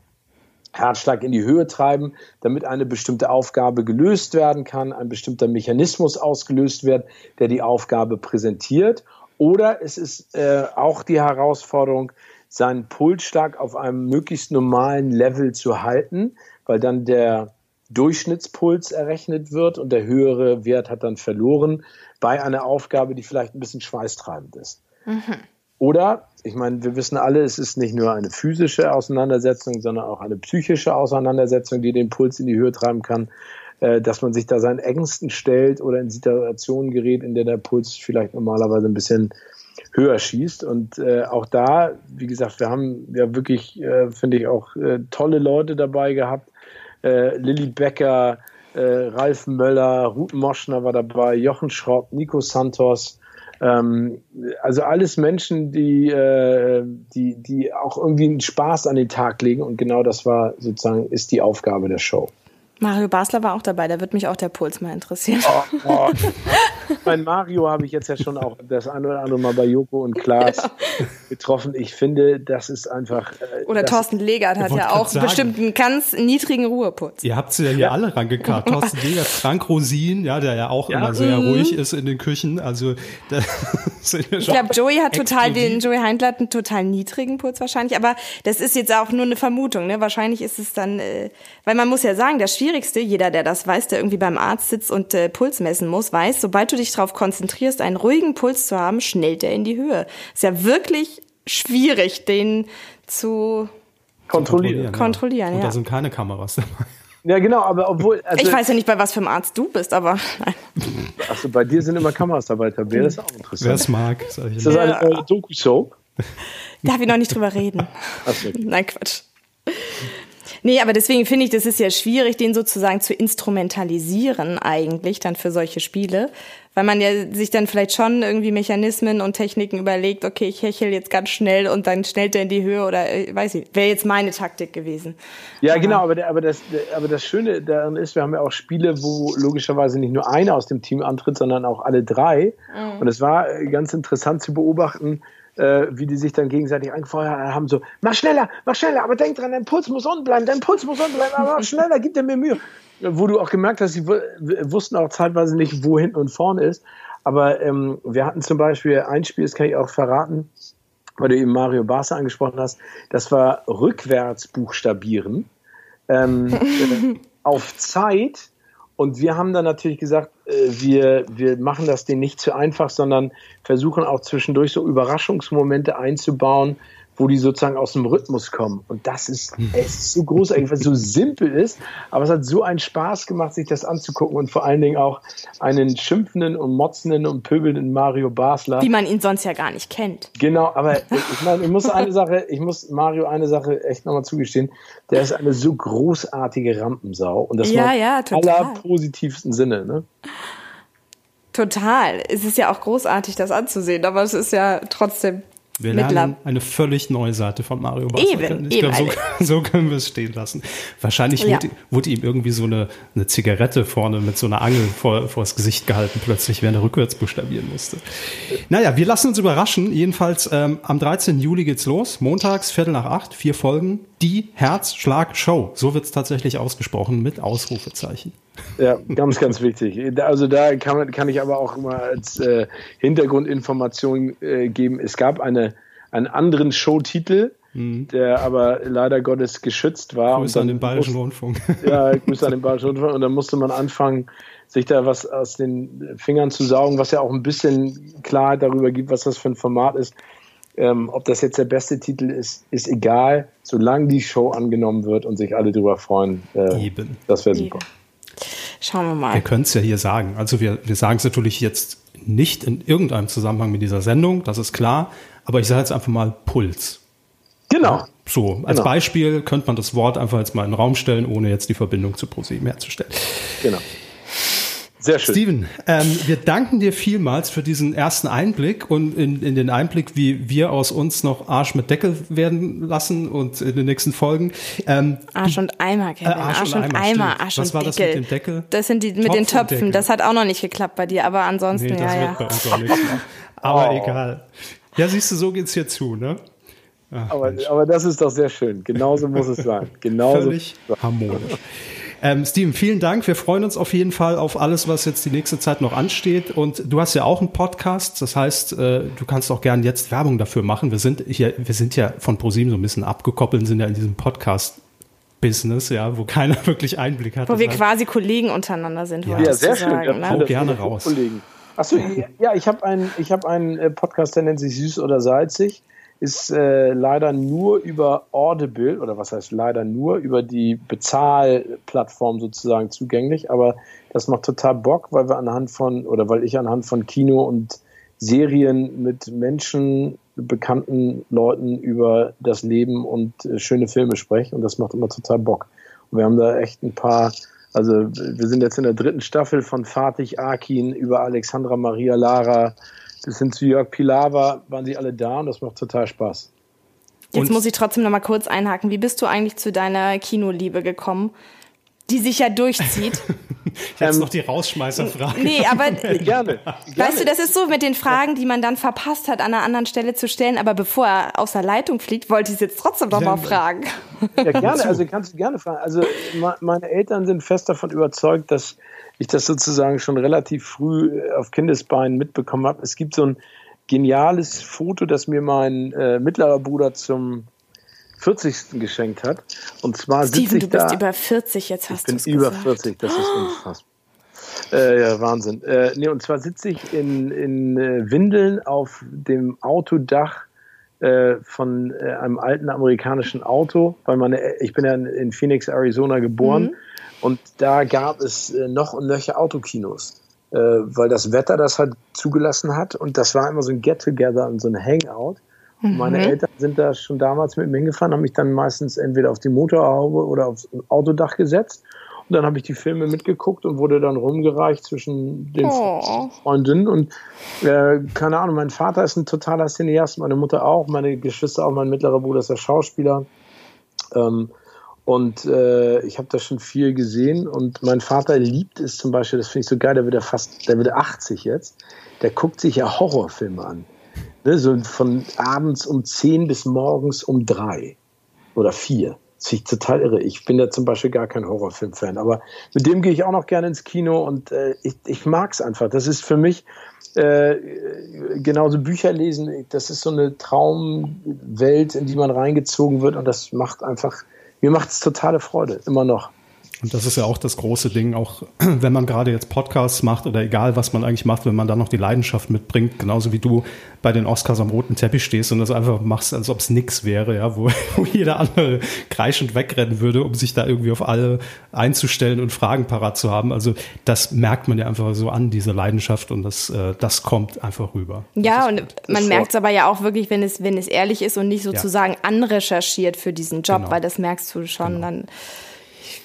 Herzschlag in die Höhe treiben, damit eine bestimmte Aufgabe gelöst werden kann, ein bestimmter Mechanismus ausgelöst wird, der die Aufgabe präsentiert. Oder es ist äh, auch die Herausforderung, seinen Pulsschlag auf einem möglichst normalen Level zu halten, weil dann der Durchschnittspuls errechnet wird und der höhere Wert hat dann verloren bei einer Aufgabe, die vielleicht ein bisschen schweißtreibend ist. Mhm. Oder, ich meine, wir wissen alle, es ist nicht nur eine physische Auseinandersetzung, sondern auch eine psychische Auseinandersetzung, die den Puls in die Höhe treiben kann, äh, dass man sich da seinen Ängsten stellt oder in Situationen gerät, in der der Puls vielleicht normalerweise ein bisschen höher schießt. Und äh, auch da, wie gesagt, wir haben ja wirklich, äh, finde ich, auch äh, tolle Leute dabei gehabt. Äh, Lilly Becker, äh, Ralf Möller, Ruth Moschner war dabei, Jochen Schropp, Nico Santos, ähm, also alles Menschen, die, äh, die, die auch irgendwie einen Spaß an den Tag legen und genau das war sozusagen, ist die Aufgabe der Show. Mario Basler war auch dabei, da wird mich auch der Puls mal interessieren. Oh, oh. mein Mario habe ich jetzt ja schon auch das eine oder andere Mal bei Joko und Klaas ja. getroffen. Ich finde, das ist einfach. Äh, oder Thorsten Legert hat ja auch sagen. bestimmt einen ganz niedrigen Ruhepuls. Ihr habt sie ja hier ja. alle rangekarrt. Thorsten Legert, Frank Rosin, ja, der ja auch ja. immer sehr mhm. ruhig ist in den Küchen. Also ich glaube, Joey hat total den, Joey Heindler hat einen total niedrigen Puls wahrscheinlich, aber das ist jetzt auch nur eine Vermutung. Ne? Wahrscheinlich ist es dann, äh, weil man muss ja sagen, das Schwierige Schwierigste, jeder, der das weiß, der irgendwie beim Arzt sitzt und äh, Puls messen muss, weiß, sobald du dich darauf konzentrierst, einen ruhigen Puls zu haben, schnellt er in die Höhe. Ist ja wirklich schwierig, den zu kontrollieren. kontrollieren ja. Und da sind keine Kameras dabei. Ja, genau, aber obwohl. Also, ich weiß ja nicht, bei was für einem Arzt du bist, aber nein. Achso, bei dir sind immer Kameras dabei, Tabea, das ist auch interessant. Wer es mag. Ist das eine ja. Doku-Show? Darf ich noch nicht drüber reden. Achso. Nein, Quatsch. Nee, aber deswegen finde ich, das ist ja schwierig, den sozusagen zu instrumentalisieren eigentlich dann für solche Spiele, weil man ja sich dann vielleicht schon irgendwie Mechanismen und Techniken überlegt, okay, ich hechel jetzt ganz schnell und dann schnellt er in die Höhe oder äh, weiß ich, wäre jetzt meine Taktik gewesen. Ja, genau, aber, der, aber, das, aber das Schöne daran ist, wir haben ja auch Spiele, wo logischerweise nicht nur einer aus dem Team antritt, sondern auch alle drei. Mhm. Und es war ganz interessant zu beobachten, äh, wie die sich dann gegenseitig angefeuert haben, so, mach schneller, mach schneller, aber denk dran, dein Puls muss unten bleiben, dein Puls muss unten bleiben, aber mach schneller, gib dir mir Mühe. Wo du auch gemerkt hast, sie wussten auch zeitweise nicht, wo hinten und vorne ist. Aber ähm, wir hatten zum Beispiel ein Spiel, das kann ich auch verraten, weil du eben Mario Barca angesprochen hast, das war rückwärts buchstabieren. Ähm, äh, auf Zeit und wir haben dann natürlich gesagt, äh, wir, wir machen das denen nicht zu einfach, sondern versuchen auch zwischendurch so Überraschungsmomente einzubauen, wo die sozusagen aus dem Rhythmus kommen. Und das ist, hm. es ist so großartig, weil es so simpel ist, aber es hat so einen Spaß gemacht, sich das anzugucken und vor allen Dingen auch einen schimpfenden und motzenden und pöbelnden Mario Basler. Wie man ihn sonst ja gar nicht kennt. Genau, aber ich meine, ich muss eine Sache, ich muss Mario eine Sache echt nochmal zugestehen, der ist eine so großartige Rampensau und das ja, war ja, im allerpositivsten Sinne, ne? Total. Es ist ja auch großartig, das anzusehen, aber es ist ja trotzdem wir lernen eine völlig neue Seite von Mario Bros. Eben, ich glaube, so, so, können wir es stehen lassen. Wahrscheinlich ja. wurde, wurde, ihm irgendwie so eine, eine Zigarette vorne mit so einer Angel vor, vor das Gesicht gehalten, plötzlich, während er rückwärts buchstabieren musste. Naja, wir lassen uns überraschen. Jedenfalls ähm, am 13. Juli geht's los. Montags, Viertel nach acht, vier Folgen. Die Herzschlag-Show. So wird's tatsächlich ausgesprochen mit Ausrufezeichen. Ja, ganz, ganz wichtig. Also da kann, kann ich aber auch mal als äh, Hintergrundinformation äh, geben. Es gab eine, einen anderen Showtitel, mhm. der aber leider Gottes geschützt war. Grüße an den Bayerischen Rundfunk. Ja, Grüße an den Bayerischen Rundfunk. Und dann musste man anfangen, sich da was aus den Fingern zu saugen, was ja auch ein bisschen Klarheit darüber gibt, was das für ein Format ist. Ähm, ob das jetzt der beste Titel ist, ist egal, solange die Show angenommen wird und sich alle darüber freuen. Äh, Eben. Das wäre super. Schauen wir mal. Wir können es ja hier sagen. Also wir, wir sagen es natürlich jetzt nicht in irgendeinem Zusammenhang mit dieser Sendung, das ist klar. Aber ich sage jetzt einfach mal Puls. Genau. So, als genau. Beispiel könnte man das Wort einfach jetzt mal in den Raum stellen, ohne jetzt die Verbindung zu ProSieben herzustellen. Genau. Sehr schön. Steven, ähm, wir danken dir vielmals für diesen ersten Einblick und in, in den Einblick, wie wir aus uns noch Arsch mit Deckel werden lassen und in den nächsten Folgen. Ähm, Arsch und Eimer, Kevin. Äh, Arsch, Arsch, und Eimer, Eimer Arsch Was war das mit dem Deckel? Das sind die mit Topf den Töpfen. Das hat auch noch nicht geklappt bei dir, aber ansonsten, nee, das ja, wird ja. bei uns auch nichts mehr. Aber oh. egal. Ja, siehst du, so geht's hier zu, ne? Ach, aber, aber das ist doch sehr schön. Genauso muss es sein. Genauso Völlig harmonisch. Ähm, Steven, vielen Dank. Wir freuen uns auf jeden Fall auf alles, was jetzt die nächste Zeit noch ansteht. Und du hast ja auch einen Podcast. Das heißt, äh, du kannst auch gern jetzt Werbung dafür machen. Wir sind hier, wir sind ja von ProSieben so ein bisschen abgekoppelt, sind ja in diesem Podcast Business, ja, wo keiner wirklich Einblick hat. Wo wir quasi Kollegen untereinander sind. Ja, Ja, sehr schön. Sagen, Ja, ne? Hau gerne raus. Kollegen. Achso, ja, ich habe einen, ich hab einen äh, Podcast, der nennt sich Süß oder Salzig. Ist äh, leider nur über Audible, oder was heißt leider nur, über die Bezahlplattform sozusagen zugänglich. Aber das macht total Bock, weil wir anhand von, oder weil ich anhand von Kino und Serien mit Menschen, bekannten Leuten über das Leben und äh, schöne Filme spreche. Und das macht immer total Bock. Und wir haben da echt ein paar, also wir sind jetzt in der dritten Staffel von Fatih Akin über Alexandra Maria Lara bis hin zu Jörg Pilawa, waren sie alle da und das macht total Spaß. Jetzt Und- muss ich trotzdem noch mal kurz einhaken. Wie bist du eigentlich zu deiner Kinoliebe gekommen? Die sich ja durchzieht. Jetzt Ähm, noch die Rausschmeißerfrage. Nee, aber Gerne. weißt du, das ist so mit den Fragen, die man dann verpasst hat, an einer anderen Stelle zu stellen. Aber bevor er aus der Leitung fliegt, wollte ich es jetzt trotzdem noch mal fragen. Ja, gerne, also kannst du gerne fragen. Also me- meine Eltern sind fest davon überzeugt, dass ich das sozusagen schon relativ früh äh, auf Kindesbeinen mitbekommen habe. Es gibt so ein geniales Foto, das mir mein äh, mittlerer Bruder zum 40. geschenkt hat. Und zwar sitze Steven, ich du bist da. über 40, jetzt Ich hast bin du es über gesagt. 40, das ist unfassbar. Äh, ja, Wahnsinn. Äh, nee, und zwar sitze ich in, in äh, Windeln auf dem Autodach äh, von äh, einem alten amerikanischen Auto, weil meine, ich bin ja in, Phoenix, Arizona geboren Mhm. und da gab es äh, noch und nöcher Autokinos, weil das Wetter das halt zugelassen hat und das war immer so ein Get-Together und so ein Hangout. Und meine Mhm. Eltern sind da schon damals mit mir hingefahren, haben mich dann meistens entweder auf die Motorhaube oder aufs Autodach gesetzt. Und dann habe ich die Filme mitgeguckt und wurde dann rumgereicht zwischen den Oh. Freundinnen. Und äh, keine Ahnung, mein Vater ist ein totaler Cineast, meine Mutter auch, meine Geschwister auch, mein mittlerer Bruder ist der Schauspieler. Ähm, und äh, ich habe da schon viel gesehen. Und mein Vater liebt es zum Beispiel, das finde ich so geil, der wird ja fast, der wird 80 jetzt, der guckt sich ja Horrorfilme an. Ne, so von abends um 10 bis morgens um 3 oder 4. Das ich total irre. Ich bin ja zum Beispiel gar kein Horrorfilm-Fan, aber mit dem gehe ich auch noch gerne ins Kino und äh, ich, ich mag es einfach. Das ist für mich äh, genauso Bücher lesen, das ist so eine Traumwelt, in die man reingezogen wird und das macht einfach, mir macht es totale Freude, immer noch. Und das ist ja auch das große Ding, auch wenn man gerade jetzt Podcasts macht oder egal, was man eigentlich macht, wenn man dann noch die Leidenschaft mitbringt, genauso wie du bei den Oscars am roten Teppich stehst und das einfach machst, als ob es nix wäre, ja, wo, wo jeder andere kreischend wegrennen würde, um sich da irgendwie auf alle einzustellen und Fragen parat zu haben. Also das merkt man ja einfach so an, diese Leidenschaft und das, äh, das kommt einfach rüber. Ja, und man merkt es aber ja auch wirklich, wenn es, wenn es ehrlich ist und nicht sozusagen anrecherchiert für diesen Job, Genau. weil das merkst du schon dann.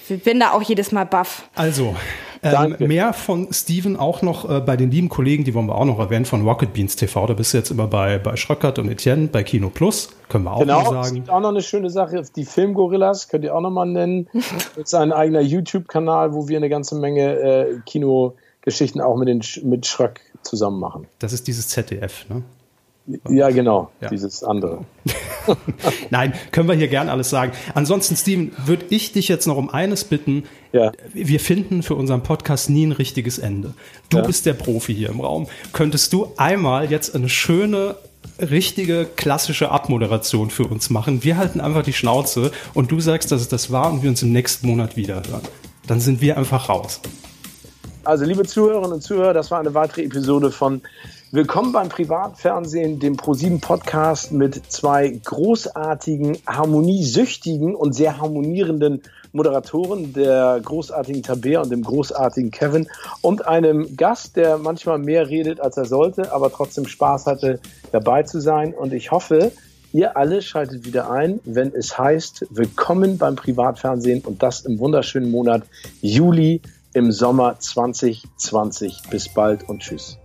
Ich bin da auch jedes Mal baff. Also, ähm, mehr von Steven auch noch äh, bei den lieben Kollegen, die wollen wir auch noch erwähnen, von Rocket Beans TV. Da bist du jetzt immer bei, bei Schröckert und Etienne, bei Kino Plus, können wir auch Genau, noch es sagen. gibt auch noch eine schöne Sache, die Filmgorillas, könnt ihr auch nochmal nennen. Das ist ein eigener YouTube-Kanal, wo wir eine ganze Menge äh, Kinogeschichten auch mit, den, mit Schröck zusammen machen. Das ist dieses ZDF, ne? Ja, genau, Ja. dieses andere. Nein, können wir hier gern alles sagen. Ansonsten, Steven, würde ich dich jetzt noch um eines bitten. Ja. Wir finden für unseren Podcast nie ein richtiges Ende. Du Ja. bist der Profi hier im Raum. Könntest du einmal jetzt eine schöne, richtige, klassische Abmoderation für uns machen? Wir halten einfach die Schnauze und du sagst, dass es das war und wir uns im nächsten Monat wieder hören. Dann sind wir einfach raus. Also, liebe Zuhörerinnen und Zuhörer, das war eine weitere Episode von Willkommen beim Privatfernsehen, dem ProSieben Podcast mit zwei großartigen, harmoniesüchtigen und sehr harmonierenden Moderatoren, der großartigen Tabea und dem großartigen Kevin und einem Gast, der manchmal mehr redet, als er sollte, aber trotzdem Spaß hatte, dabei zu sein. Und ich hoffe, ihr alle schaltet wieder ein, wenn es heißt Willkommen beim Privatfernsehen und das im wunderschönen Monat Juli im Sommer 2020. Bis bald und tschüss.